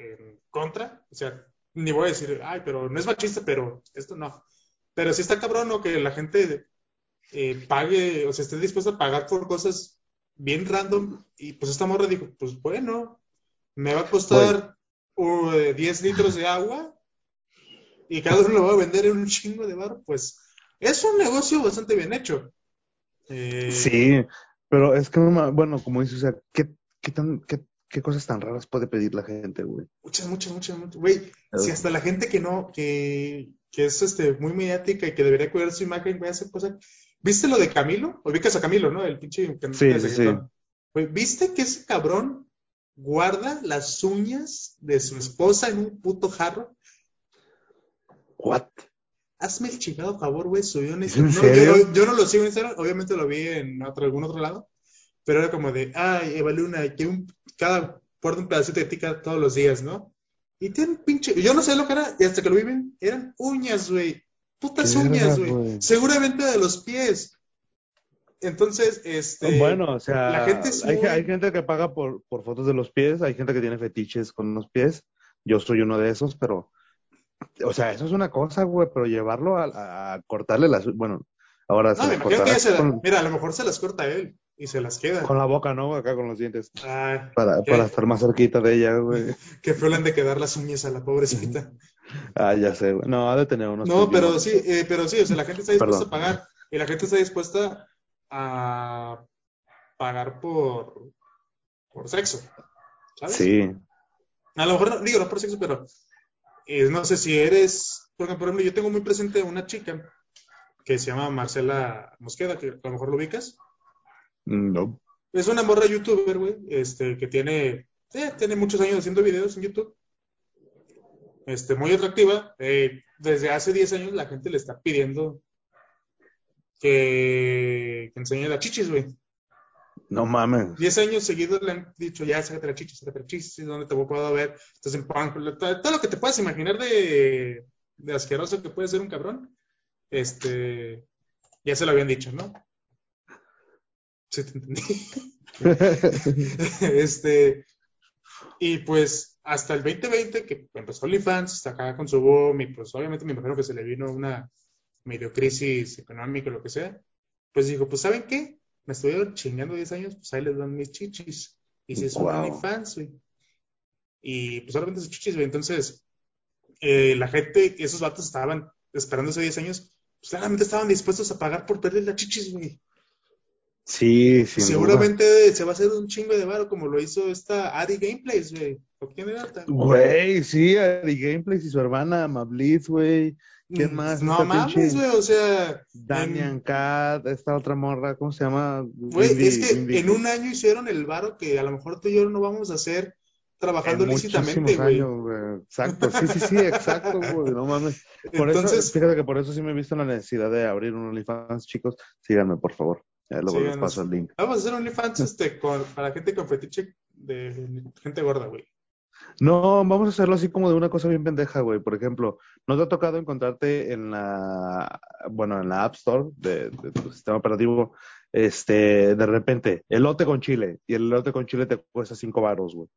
en, contra. O sea, ni voy a decir, ay, pero no es machista, pero esto no. Pero sí está cabrón, ¿no? Que la gente eh, pague, o sea, esté dispuesta a pagar por cosas bien random. Y pues esta morra dijo, pues bueno, me va a costar uh, 10 litros de agua y cada uno lo va a vender en un chingo de bar. Pues es un negocio bastante bien hecho. Eh, Sí, pero es que, bueno, como dices, o sea, ¿qué, qué, tan, qué, qué cosas tan raras puede pedir la gente, güey? Muchas, muchas, muchas, muchas. Güey, si hasta la gente que no, que, que es este, muy mediática y que debería cuidar su imagen, güey, hace cosas. ¿Viste lo de Camilo? Ubicas a Camilo, ¿no? El pinche Sí, sí, sí. Güey, ¿viste que ese cabrón guarda las uñas de su esposa en un puto jarro? ¿What? Hazme el chingado favor, güey, subió un ¿Es en. No, serio? yo, yo no lo sigo en Instagram, obviamente lo vi en otro, algún otro lado, pero era como de, ay, Eva Luna, que un, cada porta un pedacito de tica todos los días, ¿no? Y tiene un pinche, yo no sé lo que era, y hasta que lo vi bien, eran uñas, güey, putas uñas, güey, seguramente de los pies. Entonces, este, Bueno, o sea, la gente es hay, muy- hay gente que paga por, por fotos de los pies, hay gente que tiene fetiches con los pies. Yo soy uno de esos, pero, o sea, eso es una cosa, güey, pero llevarlo a, a cortarle las, bueno, ahora se no, me las imagino que cortará ella se la- con, mira, a lo mejor se las corta él y se las queda. con la boca, ¿no? Acá con los dientes, Ay, para, para estar más cerquita de ella, güey. le han de quedar las uñas a la pobrecita. Ah, ya sé, güey. No, ha de tener unos No, pero sí, eh, pero sí, o sea, la gente está dispuesta Perdón. a pagar y la gente está dispuesta a pagar por, por sexo, ¿sabes? Sí, A lo mejor, no- digo, no por sexo, pero eh, no sé si eres, porque por ejemplo, yo tengo muy presente una chica que se llama Marcela Mosqueda, que a lo mejor lo ubicas. No. Es una morra youtuber, güey, este, que tiene, eh, tiene muchos años haciendo videos en YouTube. Este, muy atractiva. Eh, desde hace 10 años la gente le está pidiendo que, que enseñe las chichis, güey. No mames. 10 años seguidos le han dicho, ya, sácate la chichis, sácate la chichis, ¿dónde te puedo ver? Estás en punk, todo, todo lo que te puedas imaginar de, de asqueroso que puede ser un cabrón, este, ya se lo habían dicho, ¿no? Sí, te entendí. este, y pues hasta el 2020, que empezó OnlyFans, está acá con su boom, y pues obviamente me imagino que se le vino una medio crisis económica o lo que sea, pues dijo, pues ¿saben qué? Me estuvieron chingando 10 años, pues ahí les dan mis chichis. Y si es un Wow. OnlyFans, güey. Y pues solamente sus chichis, güey. Entonces, eh, la gente, esos vatos estaban esperando esos 10 años, pues claramente estaban dispuestos a pagar por perder las chichis, güey. Sí, sin Seguramente se va a hacer un chingo de varo como lo hizo esta Ari Gameplays, güey. Güey, sí, Ari Gameplays y su hermana Mablith, güey. ¿Quién más? Mm, No Esta mames, güey, o sea, Damian en- Cat, esta otra morra, ¿cómo se llama? güey, es que en un año hicieron el varo que a lo mejor tú y yo no vamos a hacer trabajando en lícitamente, güey. Exacto, sí, sí, sí, exacto, güey, no mames. Por Entonces, eso, fíjate que por eso sí me he visto la necesidad de abrir un OnlyFans, chicos. Síganme, por favor. Ya luego les Síganos. paso el link. vamos a hacer OnlyFans este, con, para gente con fetiche de gente gorda, güey. No, vamos a hacerlo así como de una cosa bien pendeja, güey. Por ejemplo, ¿no te ha tocado encontrarte en la, bueno, en la App Store de, de tu sistema operativo, este, de repente, elote con chile, y el elote con chile te cuesta cinco varos, güey.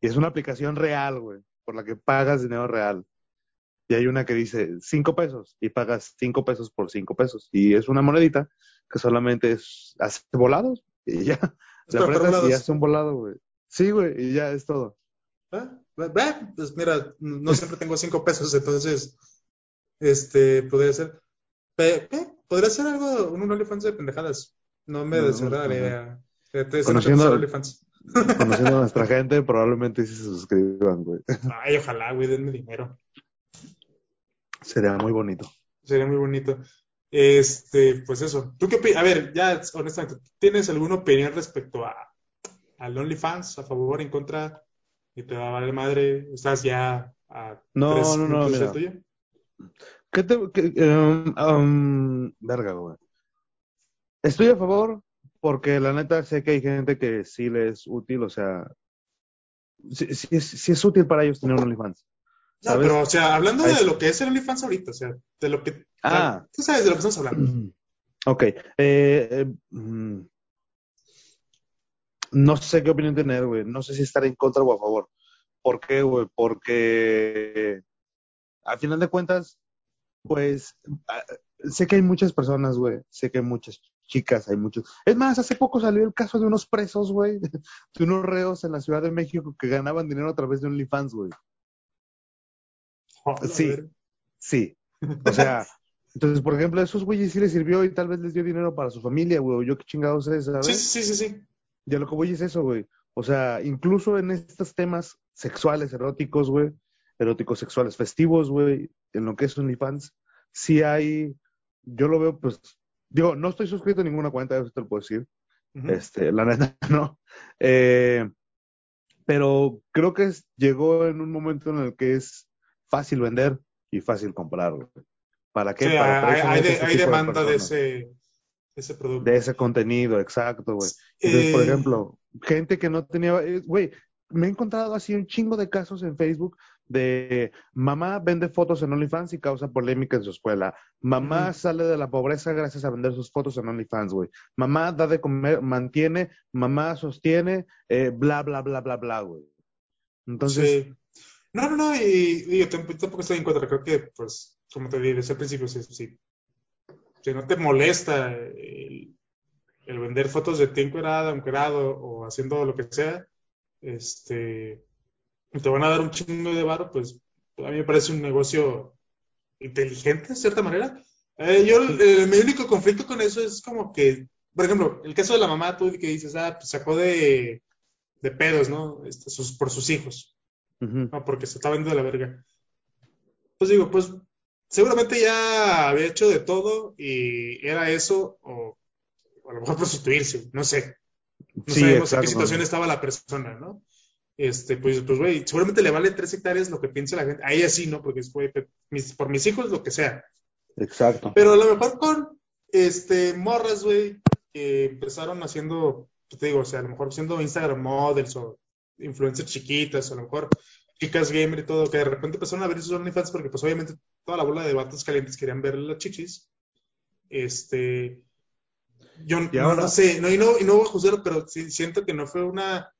Y es una aplicación real, güey, por la que pagas dinero real. Y hay una que dice cinco pesos y pagas cinco pesos por cinco pesos. Y es una monedita que solamente es, hace volados y ya. Para apretas y hace un volado, güey. Sí, güey, y ya es todo. ¿Ah? Pues mira, no siempre tengo cinco pesos, entonces, este, podría ser, pe- podría ser algo, un OnlyFans de pendejadas. No me No, desagrada la idea. Conociendo- OnlyFans. Conociendo a nuestra gente, probablemente sí se suscriban, güey. Ay, ojalá, güey, denme dinero. Sería muy bonito. Sería muy bonito. Este, pues eso. ¿Tú qué opinas? A ver, ya, honestamente, ¿tienes alguna opinión respecto a al OnlyFans? ¿A favor, en contra? ¿Y te va a valer madre? ¿Estás ya a No, tres no, no, mira. tuyo? ¿Qué te, qué, um, um, verga, güey. Estoy a favor porque la neta sé que hay gente que sí le es útil, o sea, sí, sí es, sí es útil para ellos tener un OnlyFans. No, pero, o sea, hablando de lo que es el OnlyFans ahorita, o sea, de lo que. Ah. Tú sabes de lo que estamos hablando. Ok. eh, eh, mm, no sé qué opinión tener, güey. No sé si estar en contra o a favor. ¿Por qué, güey? Porque al final de cuentas, pues ah, sé que hay muchas personas, güey. Sé que hay muchas chicas, hay muchos. Es más, hace poco salió el caso de unos presos, güey, de unos reos en la Ciudad de México que ganaban dinero a través de OnlyFans, güey. Joder, Sí. Sí. O sea, entonces, por ejemplo, a esos güeyes sí les sirvió y tal vez les dio dinero para su familia, güey. o Yo qué chingados es, ¿sabes? Sí, sí, sí, sí. Ya lo que voy es eso, güey. O sea, incluso en estos temas sexuales, eróticos, güey, eróticos sexuales festivos, güey, en lo que es OnlyFans, sí hay, yo lo veo, pues, digo, no estoy suscrito a ninguna cuenta, eso te lo puedo decir, este, la neta, no. Eh, pero creo que es- llegó en un momento en el que es fácil vender y fácil comprar. ¿Para qué? Sí, Para hay, hay de- ese hay demanda de ese, ese producto. de ese contenido, exacto, güey. Entonces, por Eh, ejemplo, gente que no tenía, eh, güey, me he encontrado así un chingo de casos en Facebook de mamá vende fotos en OnlyFans y causa polémica en su escuela. Mamá sale de la pobreza gracias a vender sus fotos en OnlyFans, güey. Mamá da de comer, mantiene, mamá sostiene, eh, bla, bla, bla, bla, bla, güey. Entonces, Sí. No, no, no, y, y yo tamp- tampoco estoy en contra. Creo que, pues, como te dije el principio, si, no te molesta el, vender fotos de ti encuerada, encuerado o haciendo lo que sea, este, te van a dar un chingo de varo, pues a mí me parece un negocio inteligente, de cierta manera. Eh, yo, el- mi único conflicto con eso es como que, por ejemplo, el caso de la mamá, tú que dices, ah, pues sacó de, de pedos, ¿no? Este, por sus hijos. Ujú, No, porque se está vendiendo de la verga. Pues digo, pues seguramente ya había hecho de todo y era eso o, o a lo mejor prostituirse, no sé. No Sí, sabemos en qué situación estaba la persona, ¿no? Este, pues, pues, güey, seguramente le vale tres hectáreas lo que piense la gente. Ahí así, ¿no? Porque es, güey, mis- por mis hijos, lo que sea. Exacto. Pero a lo mejor con, este, morras, güey, que empezaron haciendo, pues, te digo, o sea, a lo mejor siendo Instagram models o influencers chiquitas, a lo mejor chicas gamer y todo, que de repente empezaron a ver sus OnlyFans porque, pues, obviamente, toda la bola de vatos calientes querían ver las chichis. Este, yo no, no sé, no, y, no, y no voy a juzgarlo, pero sí siento que no fue una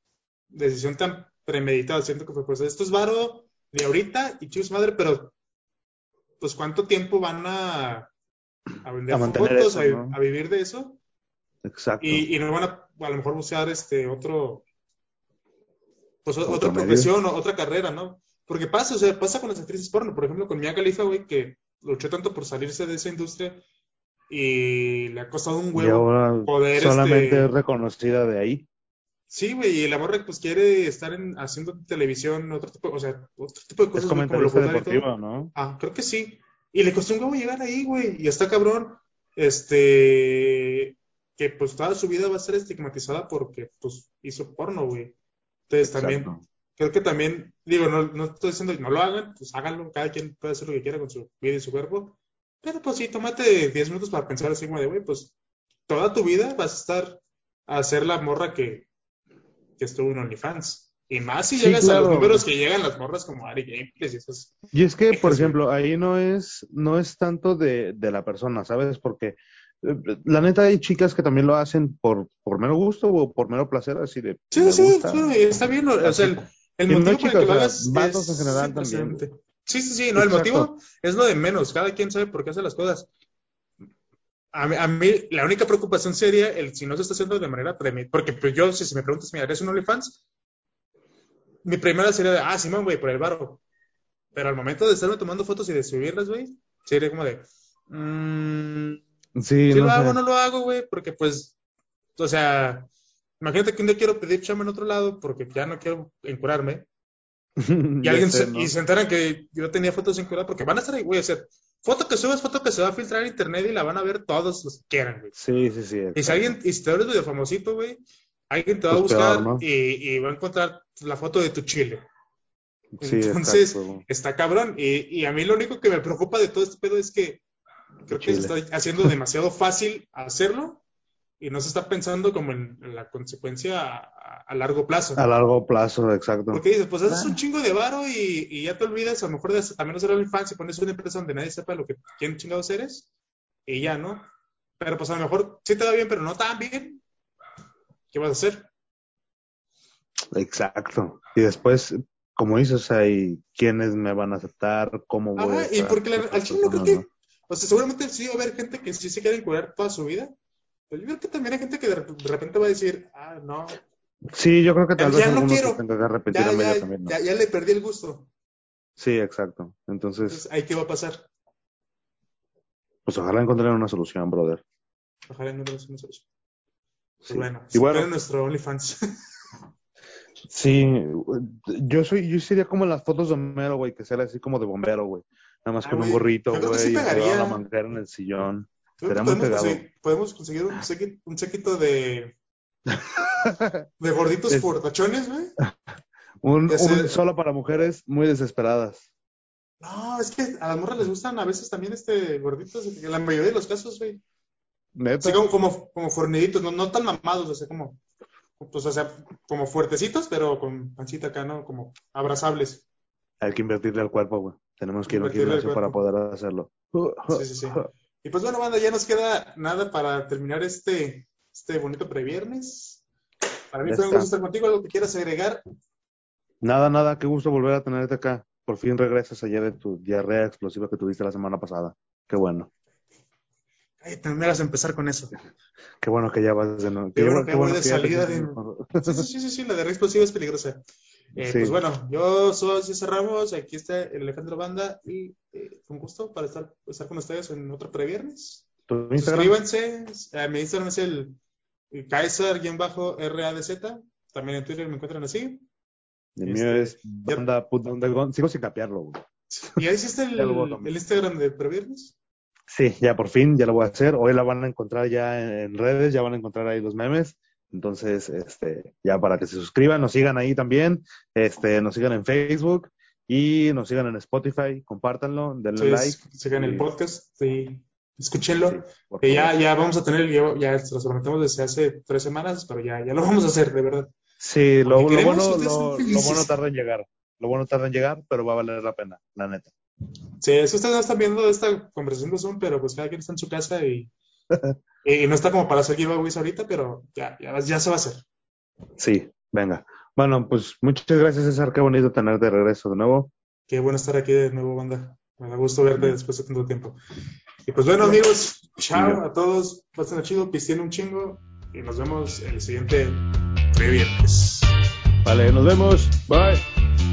decisión tan premeditada. Siento que fue, pues, esto es varo de ahorita y chicos madre, pero, pues, ¿cuánto tiempo van a, a vender A fotos, eso, a, a vivir de eso? Exacto. Y, y no van a, a lo mejor buscar este otro, pues, otra profesión o otra carrera, ¿no? Porque pasa, o sea, pasa con las actrices porno, por ejemplo, con Mia Khalifa, güey, que luchó tanto por salirse de esa industria y le ha costado un y huevo ahora poder, solamente este- es reconocida de ahí. Sí, güey, y la morra pues quiere estar en, haciendo televisión, otro tipo, o sea, otro tipo de Es cosas, como comentarista y todo. deportiva, ¿no? Ah, creo que sí. Y le costó un huevo llegar ahí, güey, y está cabrón, este, que pues toda su vida va a ser estigmatizada porque pues hizo porno, güey. Entonces también, Exacto. creo que también, digo, no, no estoy diciendo que no lo hagan, pues háganlo, cada quien puede hacer lo que quiera con su vida y su cuerpo, pero pues sí, tómate 10 minutos para pensar así como de, güey, pues toda tu vida vas a estar a ser la morra que, que estuvo en OnlyFans. Y más si Sí, llegas a los claro. números que llegan las morras como Ari Gameplays y esas. Y es que, por ejemplo, ahí no es, no es tanto de, de la persona, ¿sabes? Porque la neta hay chicas que también lo hacen por, por mero gusto o por mero placer, así de Sí, sí, gusta. sí, está bien. O sea, el, el no motivo por el que lo hagas es en general sí, también. Sí, sí, sí, no, el Exacto. motivo es lo de menos. Cada quien sabe por qué hace las cosas. A mí, a mí, la única preocupación sería el si no se está haciendo de manera premeditada. Porque pues, yo, si, si me preguntas, mira, ¿eres un OnlyFans? Mi primera sería de, ah, Simón, güey, por el varo. Pero al momento de estarme tomando fotos y de subirlas, güey, sería como de, mmm, Sí, ¿sí no lo hago sé. no lo hago, güey? Porque pues, o sea, imagínate que un día quiero pedir chamba en otro lado porque ya no quiero encurarme. Y alguien sé, se, ¿no? y se enteran que yo tenía fotos encuradas porque van a estar ahí, güey. O sea, foto que subas, foto que se va a filtrar en internet y la van a ver todos los que quieran, güey. Sí, sí, sí. Y si alguien, y si te eres medio famosito, güey, alguien te va a Pues buscar peor, ¿no? y, y va a encontrar la foto de tu chile. Sí, Entonces, exacto. está cabrón. Y, y a mí lo único que me preocupa de todo este pedo es que creo que se está haciendo demasiado fácil hacerlo y no se está pensando como en, la consecuencia a, largo plazo. A largo plazo, exacto. Porque dices, pues haces Ah. un chingo de varo y, y ya te olvidas, a lo mejor de también hacer OnlyFans y pones una empresa donde nadie sepa lo que quién chingados eres y ya, ¿no? Pero pues a lo mejor sí te va bien, pero no tan bien. ¿Qué vas a hacer? Exacto. Y después, como dices, hay quienes me van a aceptar, cómo voy a y porque la- al otras chile no creo que, o sea, seguramente sí va a haber gente que sí se quiere curar toda su vida, pero yo creo que también hay gente que de, rep- de repente va a decir, ah, no. Sí, yo creo que tal Ya- vez ya no quiero. que ya, ya, camino. ya, le perdí el gusto. Sí, exacto. Entonces, Entonces, ¿ahí qué va a pasar? pues ojalá encontrar una solución, brother. Ojalá tengas una solución. Pues Sí. bueno, y bueno, nuestro OnlyFans. sí, yo soy, yo sería como en las fotos de Homero, güey, que sale así como de bombero, güey. Nada más Ah, con un gorrito, güey, sí y a manguera en el sillón. Será muy podemos, pegado. conseguir, podemos conseguir un séquito, un séquito de, de gorditos Es- portachones, güey. Un, solo para mujeres muy desesperadas. No, es que a las morras les gustan a veces también este gorditos, en la mayoría de los casos, güey. Así como, como, como forniditos, no, no tan mamados, o sea, como, pues, o sea, como fuertecitos, pero con pancita acá, ¿no? Como abrazables. Hay que invertirle al cuerpo, güey. Tenemos que ir a un para poder hacerlo. Sí, sí, sí. Y pues bueno, banda, ya nos queda nada para terminar este, este bonito previernes. Para mí Ya fue un gusto estar contigo, algo que quieras agregar. Nada, nada, qué gusto volver a tenerte acá. Por fin regresas allá de tu diarrea explosiva que tuviste la semana pasada. Qué bueno. Ay, te me hagas empezar con eso. Qué bueno que ya vas de nuevo. Qué bueno que voy de salida de-. Sí, sí, sí, sí, sí, la de explosiva es peligrosa. Eh, Sí. Pues bueno, yo soy César Ramos, aquí está el Alejandro Banda y eh, un gusto para estar, estar con ustedes en otro previernes. Suscríbanse, eh, mi Instagram es el, el Kaiser-RADZ, también en Twitter me encuentran así. El Este, mío es ya- banda put down the gun. Sigo sin capearlo. ¿Y ahí hiciste el, el Instagram de Previernes? Sí, ya por fin, ya lo voy a hacer. Hoy la van a encontrar ya en redes, ya van a encontrar ahí los memes. Entonces, este, ya para que se suscriban, nos sigan ahí también, este, nos sigan en Facebook y nos sigan en Spotify, compártanlo, denle like. Sigan el podcast y escúchenlo. ya, ya vamos a tener, ya, ya lo prometemos desde hace tres semanas, pero ya, ya lo vamos a hacer, de verdad. Sí, lo, lo bueno, lo, lo, bueno tarda en llegar. Lo bueno tarda en llegar, pero va a valer la pena, la neta. Sí, es que ustedes no están viendo esta conversación de Zoom, pero pues cada quien está en su casa y, y no está como para hacer giveaways ahorita, pero ya, ya, ya se va a hacer. Sí, venga. Bueno, pues muchas gracias, César. Qué bonito tenerte de regreso de nuevo. Qué bueno estar aquí de nuevo, banda. Me da gusto verte después de tanto tiempo. Y pues bueno, amigos, chao a todos. Pasen chido, pisten un chingo. Y nos vemos el siguiente viernes. Vale, nos vemos. Bye.